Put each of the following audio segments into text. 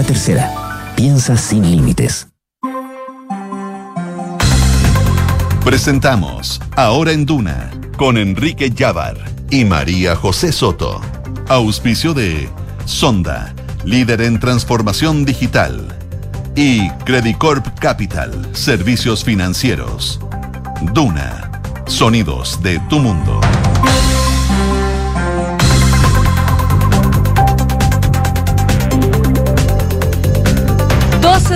La tercera, piensa sin límites. Presentamos Ahora en Duna con Enrique Llávar y María José Soto. Auspicio de Sonda, líder en transformación digital. Y Credicorp Capital, servicios financieros. Duna, sonidos de tu mundo.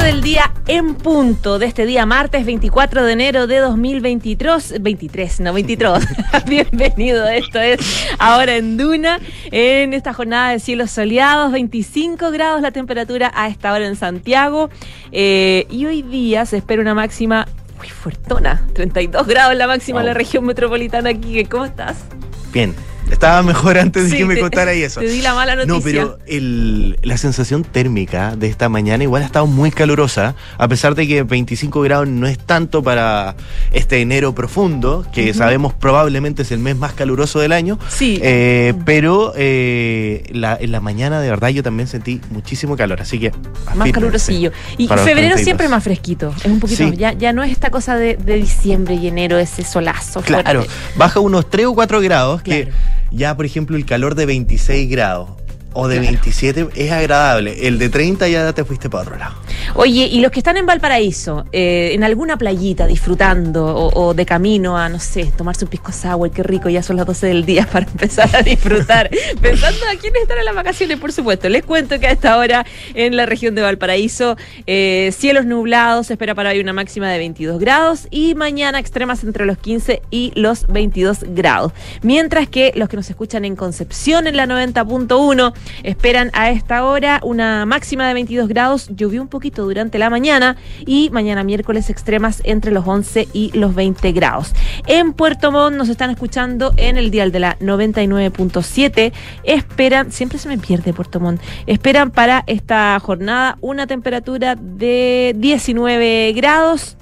Del día en punto de este día martes 24 de enero de 2023, 23, no 23. Bienvenido, esto es ahora en Duna, en esta jornada de cielos soleados, 25 grados la temperatura a esta hora en Santiago eh, y hoy día se espera una máxima muy fuertona, 32 grados la máxima en la región metropolitana aquí. ¿Cómo estás? Bien. Estaba mejor antes de que me contara eso. Te di la mala noticia. No, pero la sensación térmica de esta mañana igual ha estado muy calurosa, a pesar de que 25 grados no es tanto para este enero profundo, que sabemos probablemente es el mes más caluroso del año. Sí. Eh, pero eh, en la mañana de verdad yo también sentí muchísimo calor, así que... Más calurosillo. Y febrero siempre más fresquito. Es un poquito, ya, ya no es esta cosa de, diciembre y enero, ese solazo. Claro, baja unos 3 o 4 grados que ya, por ejemplo, el calor de 26 grados o de 27 es agradable. El de 30 ya te fuiste para otro lado. Oye, y los que están en Valparaíso, eh, en alguna playita disfrutando o, de camino a, no sé, tomarse un pisco sour, qué rico, ya son las 12 del día para empezar a disfrutar. Pensando a quiénes están en las vacaciones, por supuesto. Les cuento que a esta hora en la región de Valparaíso, eh, cielos nublados, se espera para hoy una máxima de 22 grados y mañana extremas entre los 15 y los 22 grados. Mientras que los que nos escuchan en Concepción en la 90.1 esperan a esta hora una máxima de 22 grados, llovió un poquito durante la mañana y mañana miércoles extremas entre los 11 y los 20 grados. En Puerto Montt nos están escuchando en el dial de la 99.7. Esperan, siempre se me pierde Puerto Montt, esperan para esta jornada una temperatura de 19 grados.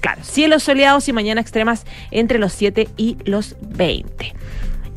Claro, cielos soleados y mañana extremas entre los 7 y los 20.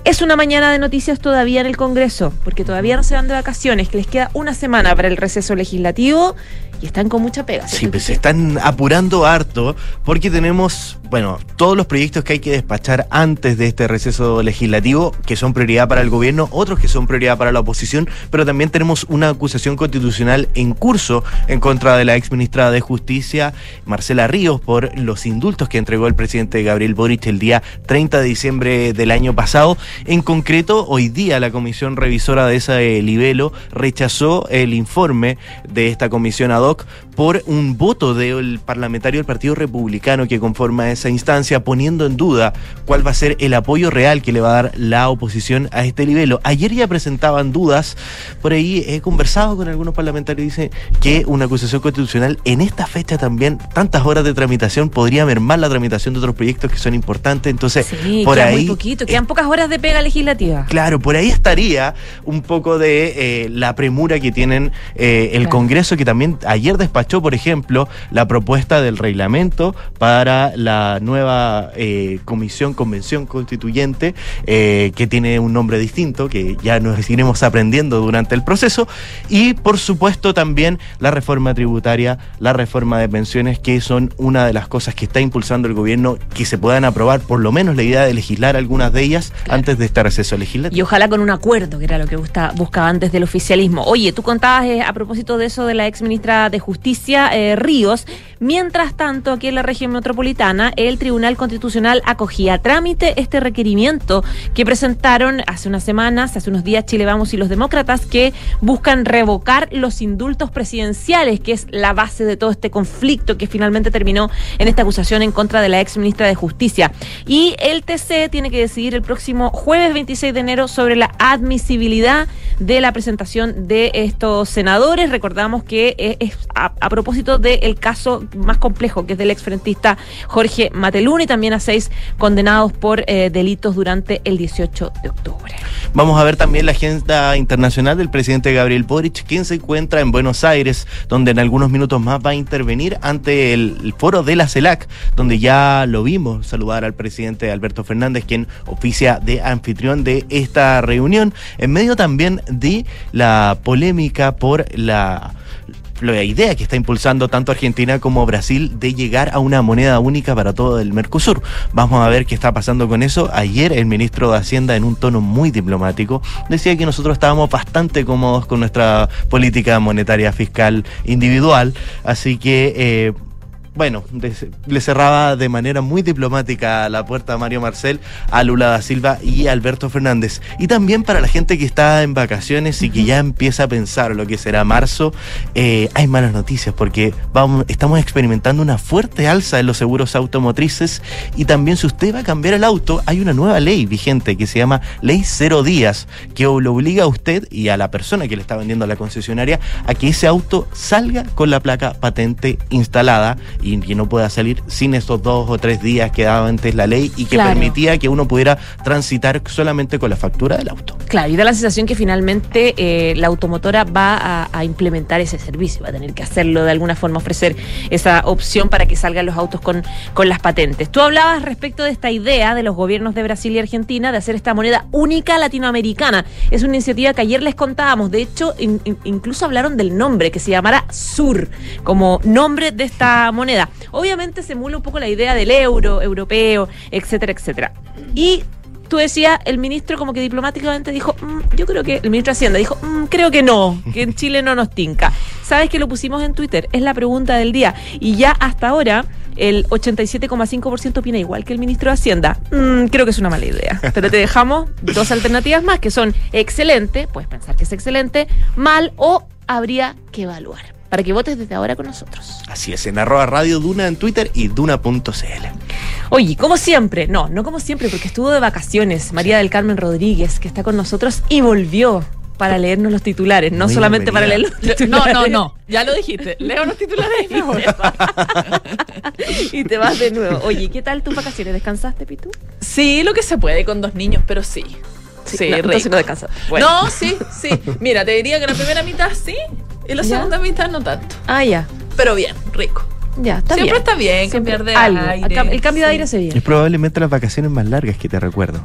Es una mañana de noticias todavía en el Congreso, porque todavía no se van de vacaciones, que les queda una semana para el receso legislativo y están con mucha pega. Sí, pues se están apurando harto porque tenemos, bueno, todos los proyectos que hay que despachar antes de este receso legislativo, que son prioridad para el gobierno, otros que son prioridad para la oposición, pero también tenemos una acusación constitucional en curso en contra de la ex ministra de Justicia, Marcela Ríos, por los indultos que entregó el presidente Gabriel Boric el día 30 de diciembre del año pasado. En concreto, hoy día la comisión revisora de ese libelo rechazó el informe de esta comisión ad hoc por un voto del parlamentario del Partido Republicano que conforma esa instancia, poniendo en duda cuál va a ser el apoyo real que le va a dar la oposición a este nivel. Ayer ya presentaban dudas, por ahí he conversado con algunos parlamentarios y dicen que una acusación constitucional en esta fecha también, tantas horas de tramitación, podría mermar la tramitación de otros proyectos que son importantes. Entonces, por ahí. Muy poquito, quedan pocas horas de pega legislativa. Claro, por ahí estaría un poco de eh, la premura que tienen eh, el Congreso, que también ayer despachó, por ejemplo, la propuesta del reglamento para la nueva eh, comisión, convención constituyente, eh, que tiene un nombre distinto, que ya nos iremos aprendiendo durante el proceso, y por supuesto también la reforma tributaria, la reforma de pensiones, que son una de las cosas que está impulsando el gobierno, que se puedan aprobar por lo menos la idea de legislar algunas de ellas antes de este receso legislativo. Y ojalá con un acuerdo, que era lo que buscaba antes del oficialismo. Oye, tú contabas eh, a propósito de eso de la ex ministra de Justicia, eh, Ríos. Mientras tanto, aquí en la región metropolitana, el Tribunal Constitucional acogía trámite este requerimiento que presentaron hace unas semanas, hace unos días Chile Vamos y los demócratas, que buscan revocar los indultos presidenciales, que es la base de todo este conflicto que finalmente terminó en esta acusación en contra de la ex ministra de Justicia. Y el TC tiene que decidir el próximo jueves 26 de enero sobre la admisibilidad de la presentación de estos senadores. Recordamos que eh, es a, a propósito del caso más complejo, que es del exfrentista Jorge Matelún y también a seis condenados por eh, delitos durante el 18 de octubre. Vamos a ver también la agenda internacional del presidente Gabriel Boric, quien se encuentra en Buenos Aires, donde en algunos minutos más va a intervenir ante el, foro de la CELAC, donde ya lo vimos saludar al presidente Alberto Fernández, quien oficia de anfitrión de esta reunión, en medio también de la polémica por la la idea que está impulsando tanto Argentina como Brasil de llegar a una moneda única para todo el Mercosur. Vamos a ver qué está pasando con eso. Ayer el ministro de Hacienda, en un tono muy diplomático, decía que nosotros estábamos bastante cómodos con nuestra política monetaria fiscal individual, así que... Eh, bueno, le cerraba de manera muy diplomática la puerta a Mario Marcel, a Lula da Silva y Alberto Fernández. Y también para la gente que está en vacaciones y que ya empieza a pensar lo que será marzo, eh, hay malas noticias porque vamos, estamos experimentando una fuerte alza en los seguros automotrices y también si usted va a cambiar el auto, hay una nueva ley vigente que se llama Ley Cero Días, que lo obliga a usted y a la persona que le está vendiendo a la concesionaria a que ese auto salga con la placa patente instalada y que no pueda salir sin esos dos o tres días que daba antes la ley y que permitía que uno pudiera transitar solamente con la factura del auto. Claro, y da la sensación que finalmente eh, la automotora va a, implementar ese servicio, va a tener que hacerlo de alguna forma, ofrecer esa opción para que salgan los autos con, con las patentes. Tú hablabas respecto de esta idea de los gobiernos de Brasil y Argentina de hacer esta moneda única latinoamericana. Es una iniciativa que ayer les contábamos, de hecho, incluso hablaron del nombre, que se llamará SUR, como nombre de esta moneda. Obviamente se emula un poco la idea del euro, europeo, etcétera, etcétera. Y tú decías, el ministro como que diplomáticamente dijo, mm, yo creo que, el ministro de Hacienda dijo, mm, creo que no, que en Chile no nos tinca. ¿Sabes que lo pusimos en Twitter? Es la pregunta del día. Y ya hasta ahora el 87,5% opina igual que el ministro de Hacienda. Mm, creo que es una mala idea. Pero te dejamos dos alternativas más que son excelente, puedes pensar que es excelente, mal o habría que evaluar para que votes desde ahora con nosotros. Así es, en arroba Radio Duna en Twitter y duna.cl. Oye, como siempre, no, no como siempre, porque estuvo de vacaciones María del Carmen Rodríguez, que está con nosotros y volvió para leernos los titulares, no solamente para leer los titulares. No, no, no, ya lo dijiste, leo los titulares y me voy. y te vas de nuevo. Oye, ¿qué tal tus vacaciones? ¿Descansaste, Pitu? Sí, lo que se puede con dos niños, pero sí. Sí, no, entonces no descansas. No, sí, sí. Mira, te diría que la primera mitad sí, y la segunda mitad no tanto. Ah, ya. Pero bien, rico. Ya, está Siempre bien. está bien cambiar de aire. El cambio de aire se viene. Es probablemente las vacaciones más largas que te recuerdo.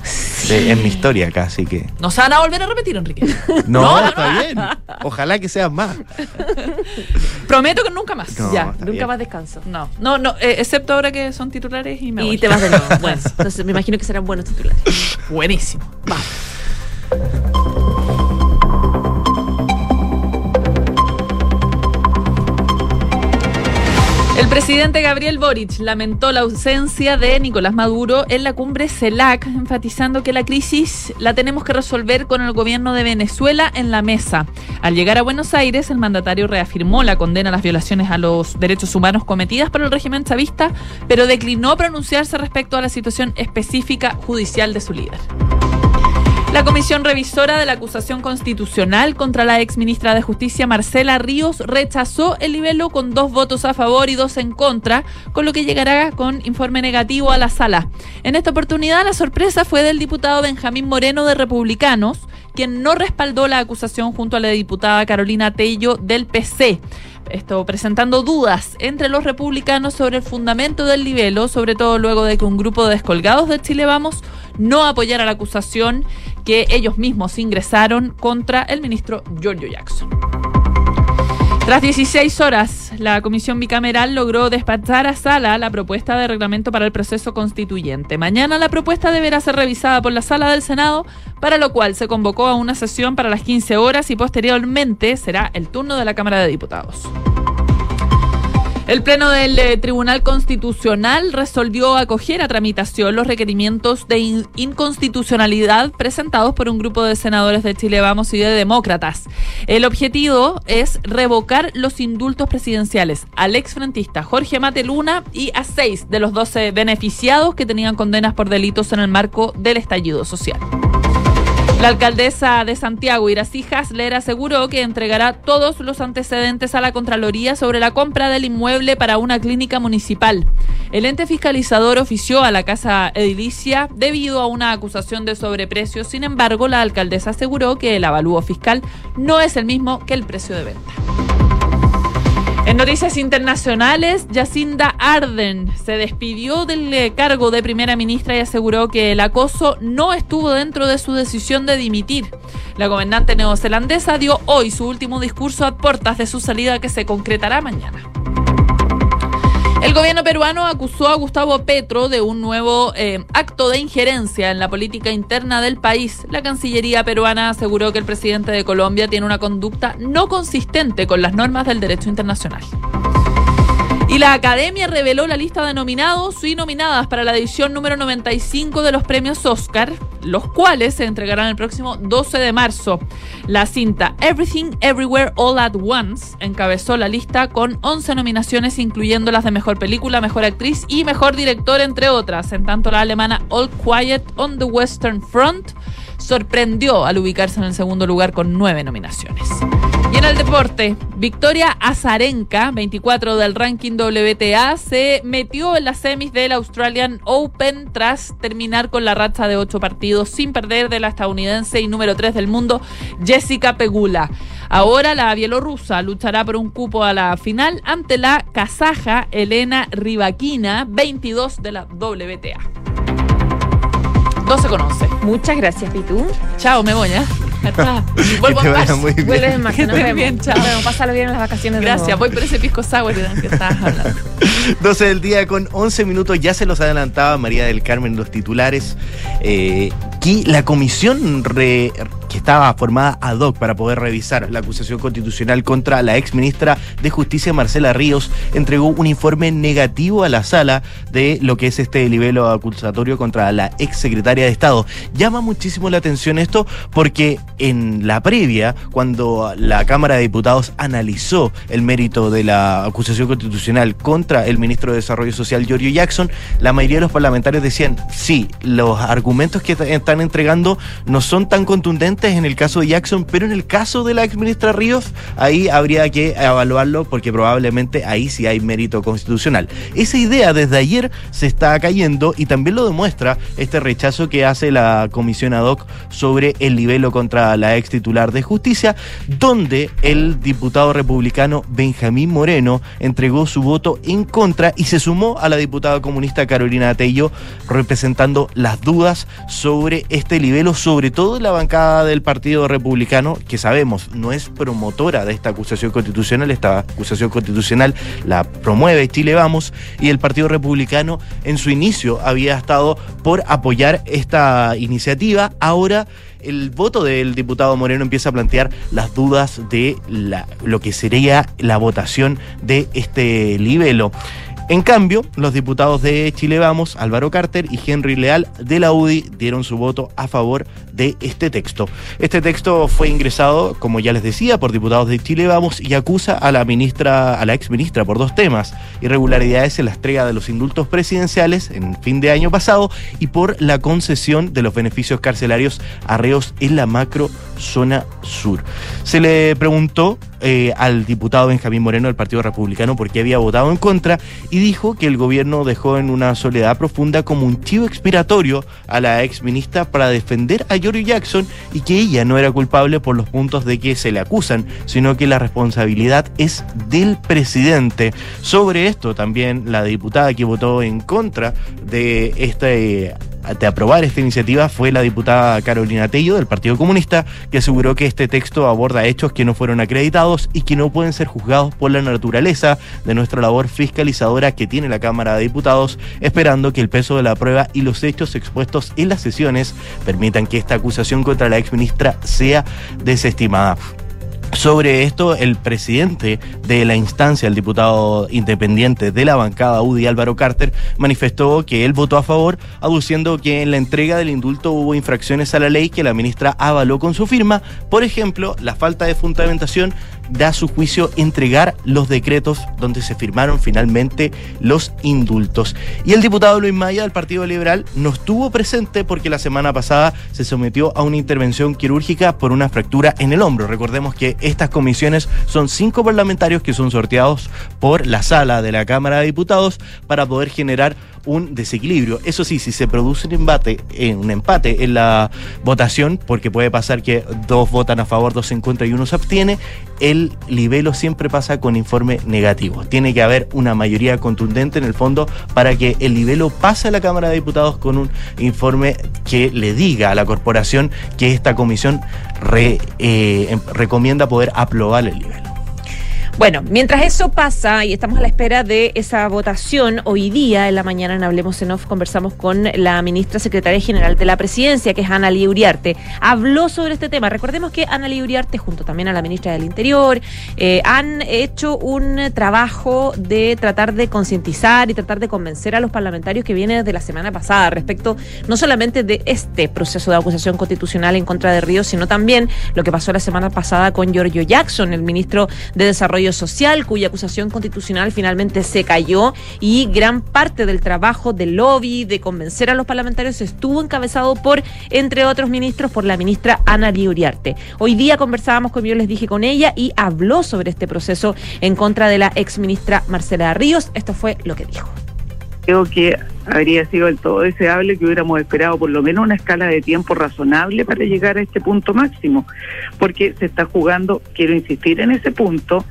en mi historia acá, así que. No se van a volver a repetir, Enrique. no, está bien. Ojalá que sean más. Prometo que nunca más. ya, nunca más descanso. No, no, no, eh, excepto ahora que son titulares y me Y te vas de nuevo. bueno, entonces me imagino que serán buenos titulares. Buenísimo. Va. El presidente Gabriel Boric lamentó la ausencia de Nicolás Maduro en la cumbre CELAC, enfatizando que la crisis la tenemos que resolver con el gobierno de Venezuela en la mesa. Al llegar a Buenos Aires, el mandatario reafirmó la condena a las violaciones a los derechos humanos cometidas por el régimen chavista, pero declinó pronunciarse respecto a la situación específica judicial de su líder. La comisión revisora de la acusación constitucional contra la ex ministra de Justicia Marcela Ríos rechazó el libelo con dos votos a favor y dos en contra, con lo que llegará con informe negativo a la sala. En esta oportunidad la sorpresa fue del diputado Benjamín Moreno de Republicanos, quien no respaldó la acusación junto a la diputada Carolina Tello del PC esto presentando dudas entre los republicanos sobre el fundamento del libelo, sobre todo luego de que un grupo de descolgados de Chile Vamos no apoyara la acusación que ellos mismos ingresaron contra el ministro Giorgio Jackson. Tras 16 horas, la comisión bicameral logró despachar a sala la propuesta de reglamento para el proceso constituyente. Mañana la propuesta deberá ser revisada por la sala del Senado, para lo cual se convocó a una sesión para las 15 horas y posteriormente será el turno de la Cámara de Diputados. El Pleno del eh, Tribunal Constitucional resolvió acoger a tramitación los requerimientos de inconstitucionalidad presentados por un grupo de senadores de Chile Vamos y de Demócratas. El objetivo es revocar los indultos presidenciales al exfrentista Jorge Mateluna y a seis de los doce beneficiados que tenían condenas por delitos en el marco del estallido social. La alcaldesa de Santiago, Iracy Hasler, aseguró que entregará todos los antecedentes a la Contraloría sobre la compra del inmueble para una clínica municipal. El ente fiscalizador ofició a la Casa Edilicia debido a una acusación de sobreprecio. Sin embargo, la alcaldesa aseguró que el avalúo fiscal no es el mismo que el precio de venta. En noticias internacionales, Jacinda Arden se despidió del eh, cargo de primera ministra y aseguró que el acoso no estuvo dentro de su decisión de dimitir. La gobernante neozelandesa dio hoy su último discurso a puertas de su salida que se concretará mañana. El gobierno peruano acusó a Gustavo Petro de un nuevo eh, acto de injerencia en la política interna del país. La Cancillería peruana aseguró que el presidente de Colombia tiene una conducta no consistente con las normas del derecho internacional. Y la Academia reveló la lista de nominados y nominadas para la edición número 95 de los premios Oscar, los cuales se entregarán el próximo 12 de marzo. La cinta Everything Everywhere All at Once encabezó la lista con 11 nominaciones, incluyendo las de Mejor Película, Mejor Actriz y Mejor Director, entre otras. En tanto, la alemana All Quiet on the Western Front sorprendió al ubicarse en el segundo lugar con nueve nominaciones. El deporte, Victoria Azarenka, 24 del ranking WTA, se metió en las semis del Australian Open tras terminar con la racha de ocho partidos sin perder de la estadounidense y número 3 del mundo, Jessica Pegula. Ahora la bielorrusa luchará por un cupo a la final ante la kazaja Elena Rybakina, 22 de la WTA. 12 con 11. Muchas gracias, Pitu. Chao, me voy, ¿eh? Vuelvo Que te en vaya paz. muy bien. Vuelves en marzo, Que nos vemos. bien, chao. Nos vemos, pásalo bien en las vacaciones. de Gracias, voy por ese pisco sour del que estabas hablando. 12 del día con 11 minutos, ya se los adelantaba María del Carmen en los titulares, eh, que la comisión re- estaba formada ad hoc para poder revisar la acusación constitucional contra la ex ministra de Justicia Marcela Ríos entregó un informe negativo a la sala de lo que es este libelo acusatorio contra la ex secretaria de Estado. Llama muchísimo la atención esto porque en la previa, cuando la Cámara de Diputados analizó el mérito de la acusación constitucional contra el ministro de Desarrollo Social, Giorgio Jackson, la mayoría de los parlamentarios decían, sí, los argumentos que están entregando no son tan contundentes en el caso de Jackson, pero en el caso de la ex ministra Ríos, ahí habría que evaluarlo porque probablemente ahí sí hay mérito constitucional. Esa idea desde ayer se está cayendo y también lo demuestra este rechazo que hace la comisión ad hoc sobre el libelo contra la ex titular de justicia, donde el diputado republicano Benjamín Moreno entregó su voto en contra y se sumó a la diputada comunista Carolina Tello representando las dudas sobre este libelo, sobre todo en la bancada del Partido Republicano, que sabemos no es promotora de esta acusación constitucional, esta acusación constitucional la promueve Chile Vamos, y el Partido Republicano en su inicio había estado por apoyar esta iniciativa, ahora el voto del diputado Moreno empieza a plantear las dudas de lo que sería la votación de este libelo. En cambio, los diputados de Chile Vamos, Álvaro Carter y Henry Leal de la UDI dieron su voto a favor de este texto. Este texto fue ingresado, como ya les decía, por diputados de Chile Vamos y acusa a la ministra, a la ex ministra por dos temas: irregularidades en la entrega de los indultos presidenciales en fin de año pasado y por la concesión de los beneficios carcelarios a reos en la macro zona sur. Se le preguntó eh, al diputado Benjamín Moreno del Partido Republicano por qué había votado en contra y dijo que el gobierno dejó en una soledad profunda como un chivo expiratorio a la ex ministra para defender a Jackson y que ella no era culpable por los puntos de que se le acusan, sino que la responsabilidad es del presidente. Sobre esto también la diputada que votó en contra de este de aprobar esta iniciativa fue la diputada Carolina Tello del Partido Comunista, que aseguró que este texto aborda hechos que no fueron acreditados y que no pueden ser juzgados por la naturaleza de nuestra labor fiscalizadora que tiene la Cámara de Diputados, esperando que el peso de la prueba y los hechos expuestos en las sesiones permitan que esta acusación contra la exministra sea desestimada. Sobre esto, el presidente de la instancia, el diputado independiente de la bancada UDI, Álvaro Carter, manifestó que él votó a favor, aduciendo que en la entrega del indulto hubo infracciones a la ley que la ministra avaló con su firma. Por ejemplo, la falta de fundamentación da su juicio entregar los decretos donde se firmaron finalmente los indultos. Y el diputado Luis Maya del Partido Liberal no estuvo presente porque la semana pasada se sometió a una intervención quirúrgica por una fractura en el hombro. Recordemos que estas comisiones son cinco parlamentarios que son sorteados por la sala de la Cámara de Diputados para poder generar un desequilibrio. Eso sí, si se produce un empate, eh, un empate en la votación, porque puede pasar que dos votan a favor, dos en contra y uno se abstiene, el libelo siempre pasa con informe negativo. Tiene que haber una mayoría contundente en el fondo para que el libelo pase a la Cámara de Diputados con un informe que le diga a la corporación que esta comisión re- eh, em- recomienda poder aprobar el libelo. Bueno, mientras eso pasa y estamos a la espera de esa votación, hoy día en la mañana en Hablemos en Off conversamos con la ministra secretaria general de la presidencia, que es Ana Lee Uriarte. Habló sobre este tema. Recordemos que Ana Lee Uriarte, junto también a la ministra del Interior, eh, han hecho un trabajo de tratar de concientizar y tratar de convencer a los parlamentarios que viene desde la semana pasada respecto no solamente de este proceso de acusación constitucional en contra de Ríos, sino también lo que pasó la semana pasada con Giorgio Jackson, el ministro de Desarrollo Social, cuya acusación constitucional finalmente se cayó y gran parte del trabajo del lobby, de convencer a los parlamentarios, estuvo encabezado por, entre otros ministros, por la ministra Ana Lee Uriarte. Hoy día conversábamos, como yo les dije, con ella y habló sobre este proceso en contra de la ex ministra Marcela Ríos. Esto fue lo que dijo. creo que habría sido del todo deseable que hubiéramos esperado por lo menos una escala de tiempo razonable para llegar a este punto máximo, porque se está jugando, quiero insistir en ese punto,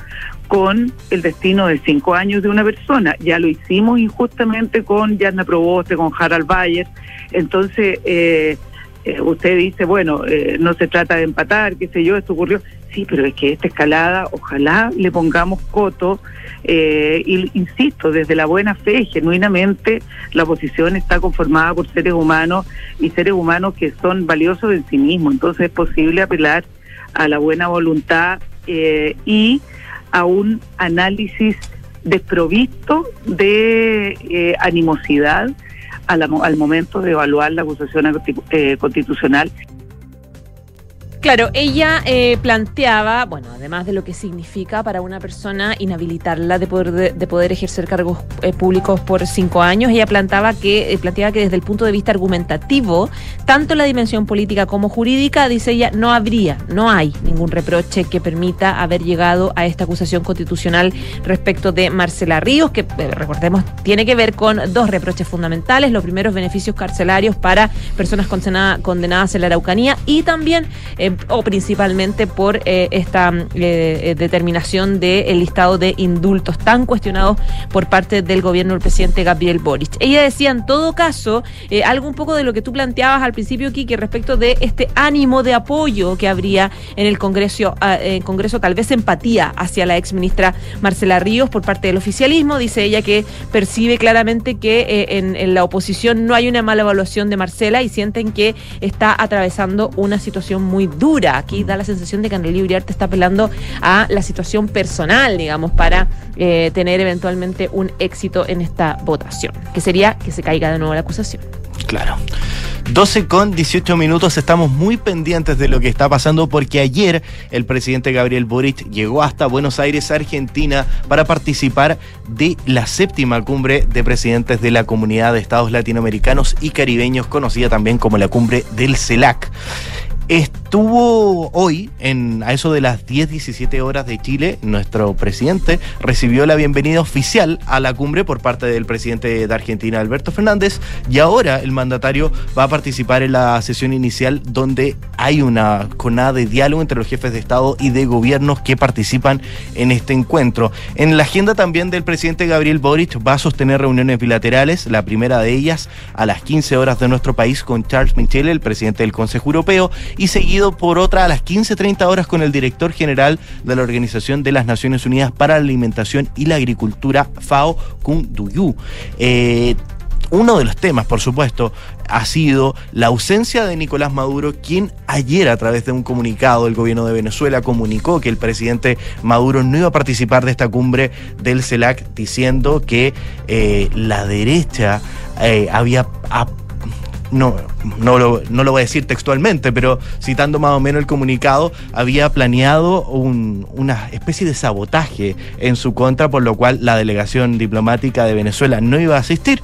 con el destino de cinco años de una persona. Ya lo hicimos injustamente con Yarna Proboste, con Harald Bayer. Entonces, eh, eh, usted dice, bueno, eh, no se trata de empatar, qué sé yo, esto ocurrió. Sí, pero es que esta escalada, ojalá le pongamos coto, eh, insisto, desde la buena fe, genuinamente, la oposición está conformada por seres humanos y seres humanos que son valiosos en sí mismos. Entonces es posible apelar a la buena voluntad eh, y a un análisis desprovisto de eh, animosidad al momento de evaluar la acusación constitu- constitucional Claro, ella eh, planteaba, bueno, además de lo que significa para una persona inhabilitarla de poder, de, de poder ejercer cargos eh, públicos por cinco años, ella planteaba que, eh, planteaba que desde el punto de vista argumentativo, tanto la dimensión política como jurídica, dice ella, no habría, no hay ningún reproche que permita haber llegado a esta acusación constitucional respecto de Marcela Ríos, que eh, recordemos tiene que ver con dos reproches fundamentales. Lo primero es beneficios carcelarios para personas condena- condenadas en la Araucanía y también eh, o principalmente por eh, esta eh, eh, determinación del listado de indultos tan cuestionados por parte del gobierno del presidente Gabriel Boric. Ella decía en todo caso algo un poco de lo que tú planteabas al principio, Kiki, respecto de este ánimo de apoyo que habría en el Congreso, ah, en Congreso tal vez empatía hacia la ex ministra Marcela Ríos por parte del oficialismo. Dice ella que percibe claramente que en, en la oposición no hay una mala evaluación de Marcela y sienten que está atravesando una situación muy dura. Aquí da la sensación de que Annelí Uriarte está apelando a la situación personal, digamos, para eh, tener eventualmente un éxito en esta votación, que sería que se caiga de nuevo la acusación. Claro. 12 con 18 minutos, estamos muy pendientes de lo que está pasando porque ayer el presidente Gabriel Boric llegó hasta Buenos Aires, Argentina, para participar de la séptima cumbre de presidentes de la Comunidad de Estados Latinoamericanos y Caribeños, conocida también como la cumbre del CELAC. Estuvo hoy, en, a eso de las 10, 17 horas de Chile, nuestro presidente recibió la bienvenida oficial a la cumbre por parte del presidente de Argentina, Alberto Fernández, y ahora el mandatario va a participar en la sesión inicial donde hay una jornada de diálogo entre los jefes de Estado y de gobiernos que participan en este encuentro. En la agenda también del presidente Gabriel Boric va a sostener reuniones bilaterales, la primera de ellas a las 15 horas de nuestro país con Charles Michel, el presidente del Consejo Europeo, y seguido por otra a las 15.30 horas con el director general de la Organización de las Naciones Unidas para la Alimentación y la Agricultura, FAO, Kun Duyu. Eh, uno de los temas, por supuesto, ha sido la ausencia de Nicolás Maduro, quien ayer a través de un comunicado del gobierno de Venezuela comunicó que el presidente Maduro no iba a participar de esta cumbre del CELAC, diciendo que eh, la derecha eh, había... no, no, lo, no lo voy a decir textualmente, pero citando más o menos el comunicado, había planeado un- una especie de sabotaje en su contra, por lo cual la delegación diplomática de Venezuela no iba a asistir.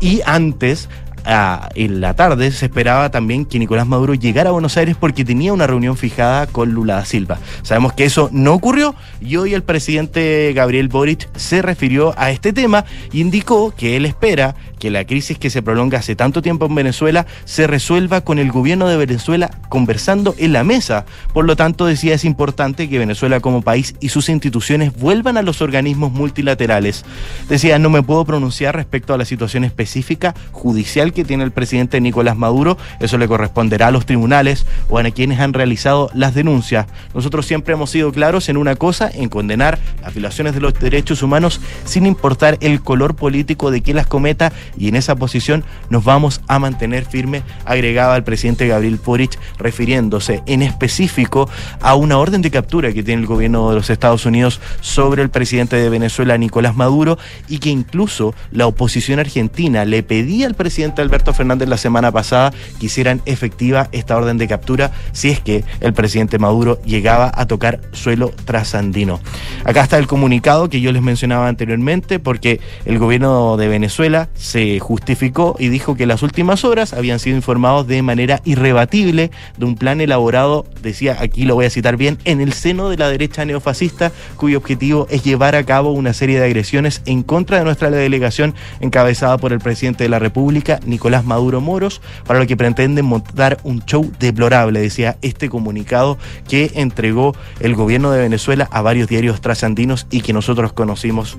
Y antes en la tarde se esperaba también que Nicolás Maduro llegara a Buenos Aires porque tenía una reunión fijada con Lula da Silva. Sabemos que eso no ocurrió y hoy el presidente Gabriel Boric se refirió a este tema y indicó que él espera que la crisis que se prolonga hace tanto tiempo en Venezuela se resuelva con el gobierno de Venezuela conversando en la mesa. Por lo tanto, decía, es importante que Venezuela como país y sus instituciones vuelvan a los organismos multilaterales. Decía, no me puedo pronunciar respecto a la situación específica judicial que tiene el presidente Nicolás Maduro, eso le corresponderá a los tribunales o a quienes han realizado las denuncias. Nosotros siempre hemos sido claros en una cosa, en condenar las violaciones de los derechos humanos sin importar el color político de quien las cometa y en esa posición nos vamos a mantener firme, agregaba el presidente Gabriel Boric, refiriéndose en específico a una orden de captura que tiene el gobierno de los Estados Unidos sobre el presidente de Venezuela, Nicolás Maduro, y que incluso la oposición argentina le pedía al presidente Alberto Fernández la semana pasada que hicieran efectiva esta orden de captura si es que el presidente Maduro llegaba a tocar suelo trasandino. Acá está el comunicado que yo les mencionaba anteriormente, porque el gobierno de Venezuela se justificó y dijo que las últimas horas habían sido informados de manera irrebatible de un plan elaborado, decía, aquí lo voy a citar bien, en el seno de la derecha neofascista, cuyo objetivo es llevar a cabo una serie de agresiones en contra de nuestra delegación encabezada por el presidente de la República, Nicolás Maduro Moros, para lo que pretenden montar un show deplorable, decía este comunicado que entregó el gobierno de Venezuela a varios diarios trasandinos y que nosotros conocimos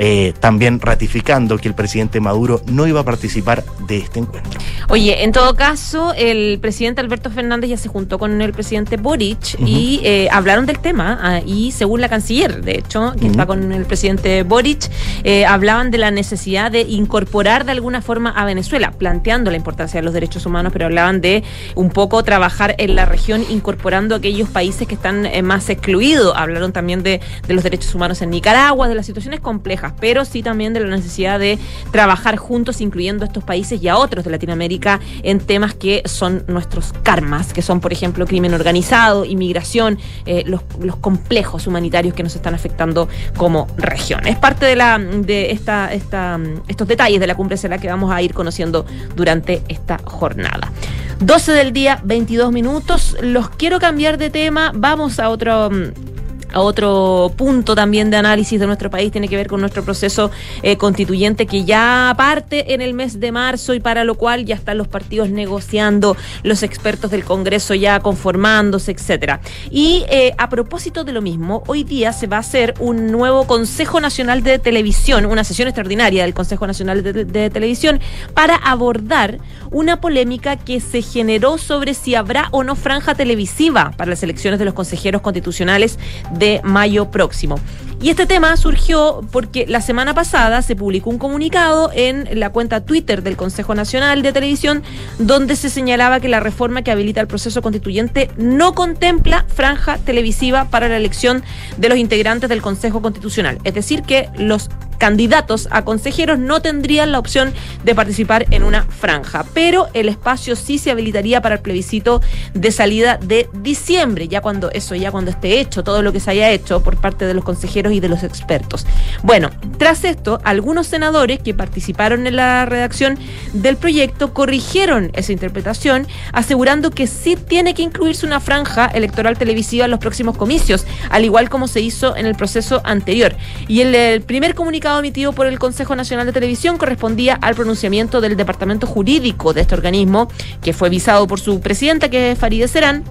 eh, también ratificando que el presidente Maduro no iba a participar de este encuentro. Oye, en todo caso, el presidente Alberto Fernández ya se juntó con el presidente Boric y eh, hablaron del tema ah, y según la canciller, de hecho, que está con el presidente Boric, eh, hablaban de la necesidad de incorporar de alguna forma a Venezuela, planteando la importancia de los derechos humanos, pero hablaban de un poco trabajar en la región incorporando aquellos países que están más excluidos. Hablaron también de, los derechos humanos en Nicaragua, de las situaciones complejas pero sí también de la necesidad de trabajar juntos, incluyendo a estos países y a otros de Latinoamérica, en temas que son nuestros karmas, que son, por ejemplo, crimen organizado, inmigración, eh, los, complejos humanitarios que nos están afectando como región. Es parte de, esta, esta, estos detalles de la cumbre la que vamos a ir conociendo durante esta jornada. 12 del día, 22 minutos. Los quiero cambiar de tema. Vamos a otro a otro punto también de análisis de nuestro país tiene que ver con nuestro proceso eh, constituyente que ya parte en el mes de marzo y para lo cual ya están los partidos negociando, los expertos del Congreso ya conformándose, etcétera. Y eh, a propósito de lo mismo, hoy día se va a hacer un nuevo Consejo Nacional de Televisión, una sesión extraordinaria del Consejo Nacional de, de Televisión para abordar una polémica que se generó sobre si habrá o no franja televisiva para las elecciones de los consejeros constitucionales de mayo próximo. Y este tema surgió porque la semana pasada se publicó un comunicado en la cuenta Twitter del Consejo Nacional de Televisión donde se señalaba que la reforma que habilita el proceso constituyente no contempla franja televisiva para la elección de los integrantes del Consejo Constitucional. Es decir, que los candidatos a consejeros no tendrían la opción de participar en una franja, pero el espacio sí se habilitaría para el plebiscito de salida de diciembre, ya cuando eso ya cuando esté hecho, todo lo que se haya hecho por parte de los consejeros y de los expertos. Bueno, tras esto, algunos senadores que participaron en la redacción del proyecto corrigieron esa interpretación, asegurando que sí tiene que incluirse una franja electoral televisiva en los próximos comicios, al igual como se hizo en el proceso anterior. Y el, el primer comunicado emitido por el Consejo Nacional de Televisión correspondía al pronunciamiento del departamento jurídico de este organismo, que fue visado por su presidenta, que es Farideh Serán,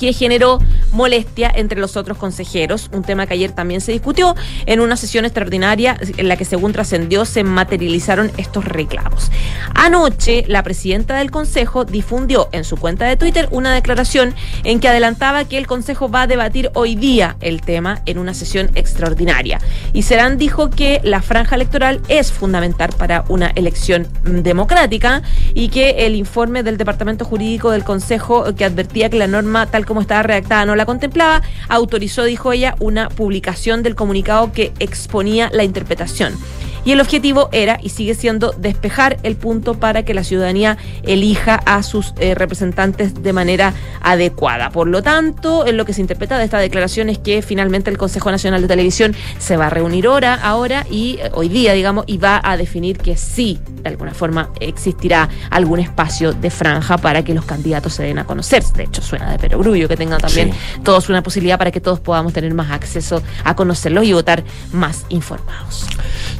que generó molestia entre los otros consejeros, un tema que ayer también se discutió en una sesión extraordinaria en la que según trascendió se materializaron estos reclamos. Anoche la presidenta del Consejo difundió en su cuenta de Twitter una declaración en que adelantaba que el Consejo va a debatir hoy día el tema en una sesión extraordinaria. Y Serán dijo que la franja electoral es fundamental para una elección democrática y que el informe del Departamento Jurídico del Consejo que advertía que la norma tal como estaba redactada no la contemplaba, autorizó, dijo ella, una publicación del comunicado que exponía la interpretación. Y el objetivo era y sigue siendo despejar el punto para que la ciudadanía elija a sus eh, representantes de manera adecuada. Por lo tanto, en lo que se interpreta de esta declaración es que finalmente el Consejo Nacional de Televisión se va a reunir ahora, ahora y eh, hoy día, digamos, y va a definir que sí, de alguna forma, existirá algún espacio de franja para que los candidatos se den a conocer. De hecho, suena de perogrullo que tengan también todos una posibilidad para que todos podamos tener más acceso a conocerlos y votar más informados.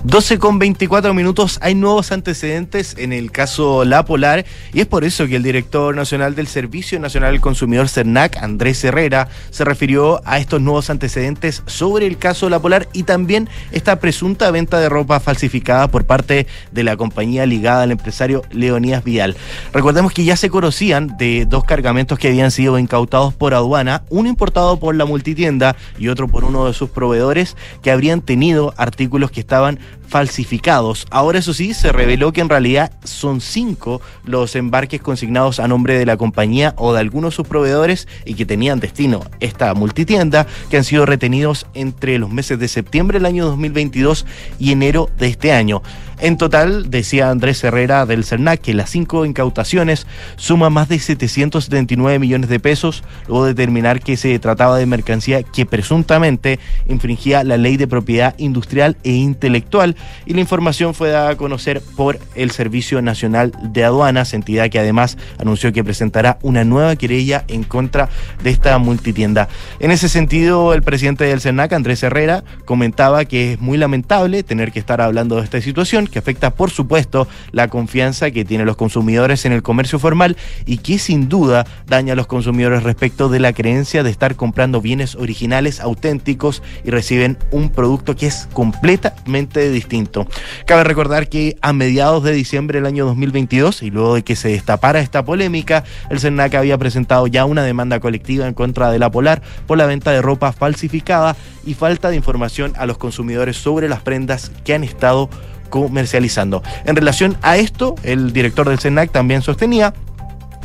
12 con 24 minutos, hay nuevos antecedentes en el caso La Polar y es por eso que el director nacional del Servicio Nacional del Consumidor CERNAC, Andrés Herrera, se refirió a estos nuevos antecedentes sobre el caso La Polar y también esta presunta venta de ropa falsificada por parte de la compañía ligada al empresario Leonías Vidal. Recordemos que ya se conocían de dos cargamentos que habían sido incautados por aduana, uno importado por la multitienda y otro por uno de sus proveedores que habrían tenido artículos que estaban falsificados. Ahora eso sí, se reveló que en realidad son cinco los embarques consignados a nombre de la compañía o de algunos de sus proveedores y que tenían destino esta multitienda, que han sido retenidos entre los meses de septiembre del año 2022 y enero de este año. En total, decía Andrés Herrera del CERNAC, que las cinco incautaciones suman más de 779 millones de pesos, luego de determinar que se trataba de mercancía que presuntamente infringía la ley de propiedad industrial e intelectual, y la información fue dada a conocer por el Servicio Nacional de Aduanas, entidad que además anunció que presentará una nueva querella en contra de esta multitienda. En ese sentido, el presidente del CERNAC, Andrés Herrera, comentaba que es muy lamentable tener que estar hablando de esta situación, que afecta por supuesto la confianza que tienen los consumidores en el comercio formal y que sin duda daña a los consumidores respecto de la creencia de estar comprando bienes originales, auténticos y reciben un producto que es completamente distinto. Cabe recordar que a mediados de diciembre del año 2022 y luego de que se destapara esta polémica, el CERNAC había presentado ya una demanda colectiva en contra de la Polar por la venta de ropa falsificada y falta de información a los consumidores sobre las prendas que han estado comercializando. En relación a esto, el director del CENAC también sostenía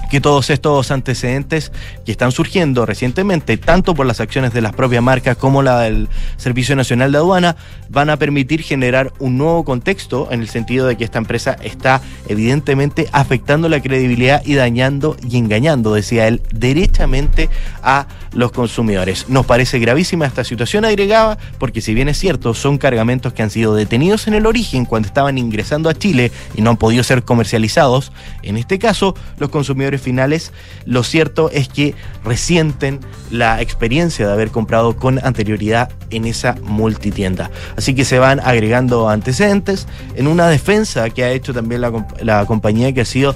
que todos estos antecedentes que están surgiendo recientemente, tanto por las acciones de las propias marcas como la del Servicio Nacional de Aduana, van a permitir generar un nuevo contexto en el sentido de que esta empresa está evidentemente afectando la credibilidad y dañando y engañando, decía él, derechamente a los consumidores. Nos parece gravísima esta situación, agregaba, porque si bien es cierto, son cargamentos que han sido detenidos en el origen cuando estaban ingresando a Chile y no han podido ser comercializados, en este caso los consumidores finales, lo cierto es que resienten la experiencia de haber comprado con anterioridad en esa multitienda. Así que se van agregando antecedentes en una defensa que ha hecho también la, la compañía que ha sido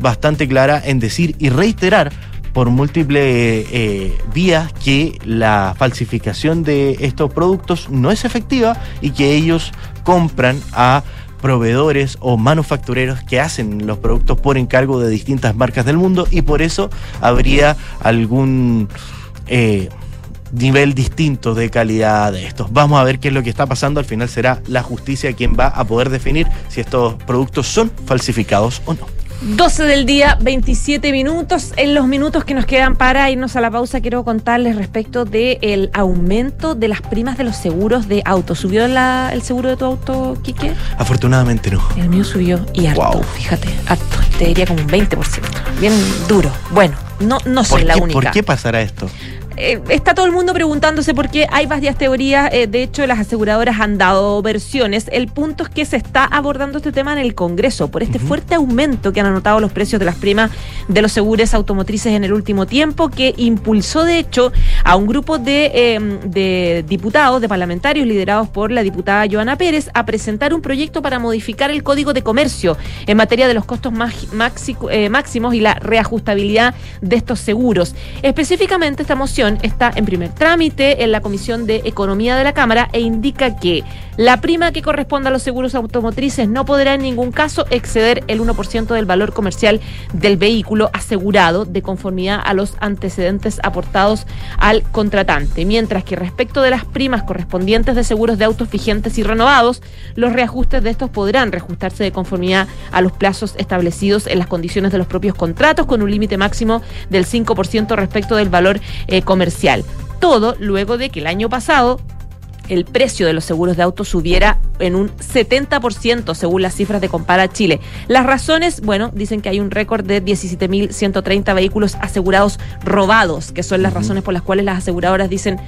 bastante clara en decir y reiterar por múltiples eh, vías que la falsificación de estos productos no es efectiva y que ellos compran a proveedores o manufactureros que hacen los productos por encargo de distintas marcas del mundo y por eso habría algún eh, nivel distinto de calidad de estos. Vamos a ver qué es lo que está pasando. Al final será la justicia quien va a poder definir si estos productos son falsificados o no. 12 del día, 27 minutos. En los minutos que nos quedan para irnos a la pausa, quiero contarles respecto del aumento de las primas de los seguros de auto. ¿Subió la, el seguro de tu auto, Quique? Afortunadamente no. El mío subió y harto, fíjate, harto. Te diría como un 20%. Bien duro. Bueno, no, no soy la única. ¿Por qué pasará esto? Eh, está todo el mundo preguntándose por qué hay varias teorías. Eh, de hecho, las aseguradoras han dado versiones. El punto es que se está abordando este tema en el Congreso por este fuerte aumento que han anotado los precios de las primas de los seguros automotrices en el último tiempo, que impulsó, de hecho, a un grupo de, em, de diputados, de parlamentarios liderados por la diputada Joana Pérez, a presentar un proyecto para modificar el Código de Comercio en materia de los costos eh, máximos y la reajustabilidad de estos seguros. Específicamente, esta moción está en primer trámite en la Comisión de Economía de la Cámara e indica que la prima que corresponde a los seguros automotrices no podrá en ningún caso exceder el 1% del valor comercial del vehículo asegurado de conformidad a los antecedentes aportados al contratante, mientras que respecto de las primas correspondientes de seguros de autos vigentes y renovados, los reajustes de estos podrán reajustarse de conformidad a los plazos establecidos en las condiciones de los propios contratos con un límite máximo del 5% respecto del valor eh, comercial. Todo luego de que el año pasado el precio de los seguros de auto subiera en un 70% según las cifras de Compara Chile. Las razones, bueno, dicen que hay un récord de 17.130 vehículos asegurados robados, que son las razones por las cuales las aseguradoras dicen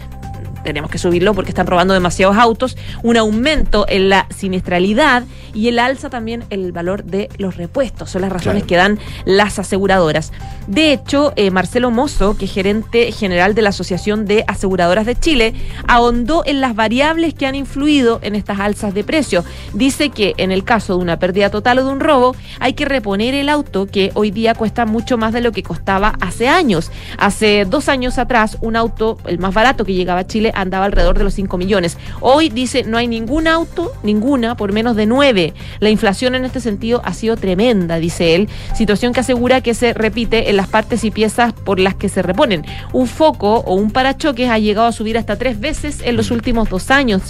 tenemos que subirlo porque están robando demasiados autos, un aumento en la siniestralidad y el alza también el valor de los repuestos. Son las razones Claro. que dan las aseguradoras. De hecho, eh, Marcelo Mozo, que es gerente general de la Asociación de Aseguradoras de Chile, ahondó en las variables que han influido en estas alzas de precio. Dice que en el caso de una pérdida total o de un robo, hay que reponer el auto que hoy día cuesta mucho más de lo que costaba hace años. Hace dos años atrás, un auto, el más barato que llegaba a Chile, andaba alrededor de los 5 millones. Hoy dice, no hay ningún auto, ninguna, por menos de 9. La inflación en este sentido ha sido tremenda, dice él, situación que asegura que se repite en las partes y piezas por las que se reponen. Un foco o un parachoques ha llegado a subir hasta tres veces en los últimos dos años,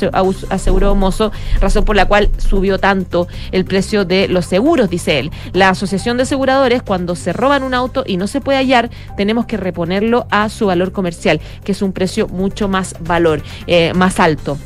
aseguró Mozo, razón por la cual subió tanto el precio de los seguros, dice él. La Asociación de Aseguradores, cuando se roban un auto y no se puede hallar, tenemos que reponerlo a su valor comercial, que es un precio mucho más valor, eh, más alto.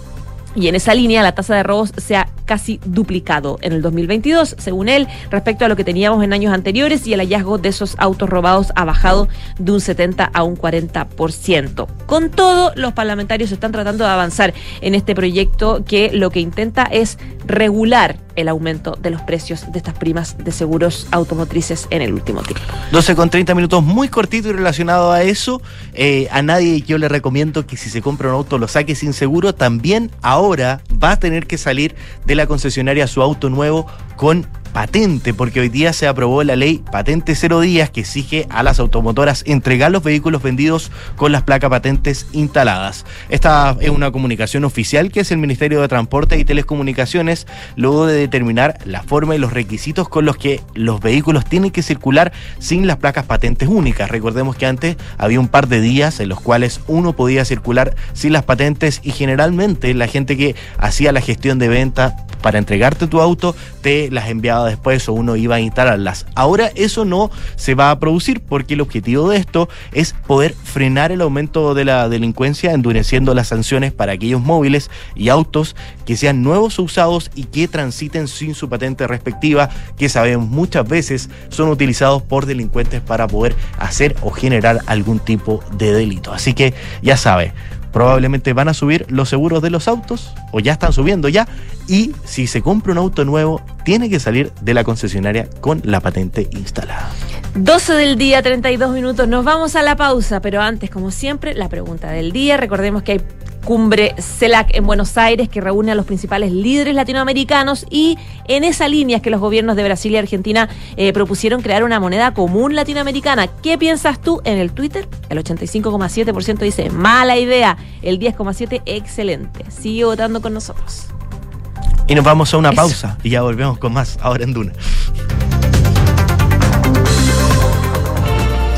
Y en esa línea la tasa de robos se ha casi duplicado en el 2022, según él, respecto a lo que teníamos en años anteriores y el hallazgo de esos autos robados ha bajado de un 70 a un 40%. Con todo, los parlamentarios están tratando de avanzar en este proyecto que lo que intenta es regular el aumento de los precios de estas primas de seguros automotrices en el último tiempo. 12 con 30 minutos, muy cortito y relacionado a eso. eh, a nadie yo le recomiendo que si se compra un auto lo saque sin seguro. También ahora va a tener que salir de la concesionaria su auto nuevo con patente, porque hoy día se aprobó la ley Patente Cero Días que exige a las automotoras entregar los vehículos vendidos con las placas patentes instaladas. Esta es una comunicación oficial que es el Ministerio de Transporte y Telecomunicaciones luego de determinar la forma y los requisitos con los que los vehículos tienen que circular sin las placas patentes únicas. Recordemos que antes había un par de días en los cuales uno podía circular sin las patentes y generalmente la gente que hacía la gestión de venta para entregarte tu auto te las enviaba después o uno iba a instalarlas. Ahora eso no se va a producir porque el objetivo de esto es poder frenar el aumento de la delincuencia endureciendo las sanciones para aquellos móviles y autos que sean nuevos o usados y que transiten sin su patente respectiva, que sabemos muchas veces son utilizados por delincuentes para poder hacer o generar algún tipo de delito. Así que ya sabe, probablemente van a subir los seguros de los autos o ya están subiendo ya y si se compra un auto nuevo tiene que salir de la concesionaria con la patente instalada. 12 del día, 32 minutos. Nos vamos a la pausa, pero antes, como siempre, la pregunta del día. Recordemos que hay cumbre CELAC en Buenos Aires que reúne a los principales líderes latinoamericanos y en esa línea es que los gobiernos de Brasil y Argentina eh, propusieron crear una moneda común latinoamericana. ¿Qué piensas tú en el Twitter? El 85,7% dice mala idea, el 10,7% excelente. Sigue votando con nosotros. Y nos vamos a una Eso. pausa y ya volvemos con más ahora en Duna.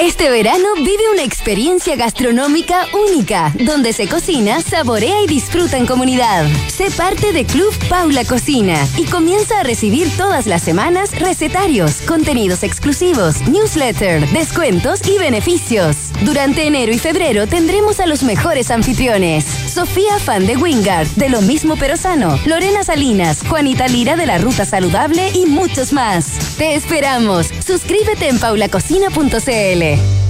Este verano vive una experiencia gastronómica única, donde se cocina, saborea y disfruta en comunidad. Sé parte de Club Paula Cocina y comienza a recibir todas las semanas recetarios, contenidos exclusivos, newsletter, descuentos y beneficios. Durante enero y febrero tendremos a los mejores anfitriones. Sofía Fan de Wingard, de Lo Mismo Pero Sano, Lorena Salinas, Juanita Lira de la Ruta Saludable y muchos más. Te esperamos. Suscríbete en paulacocina.cl. Chile.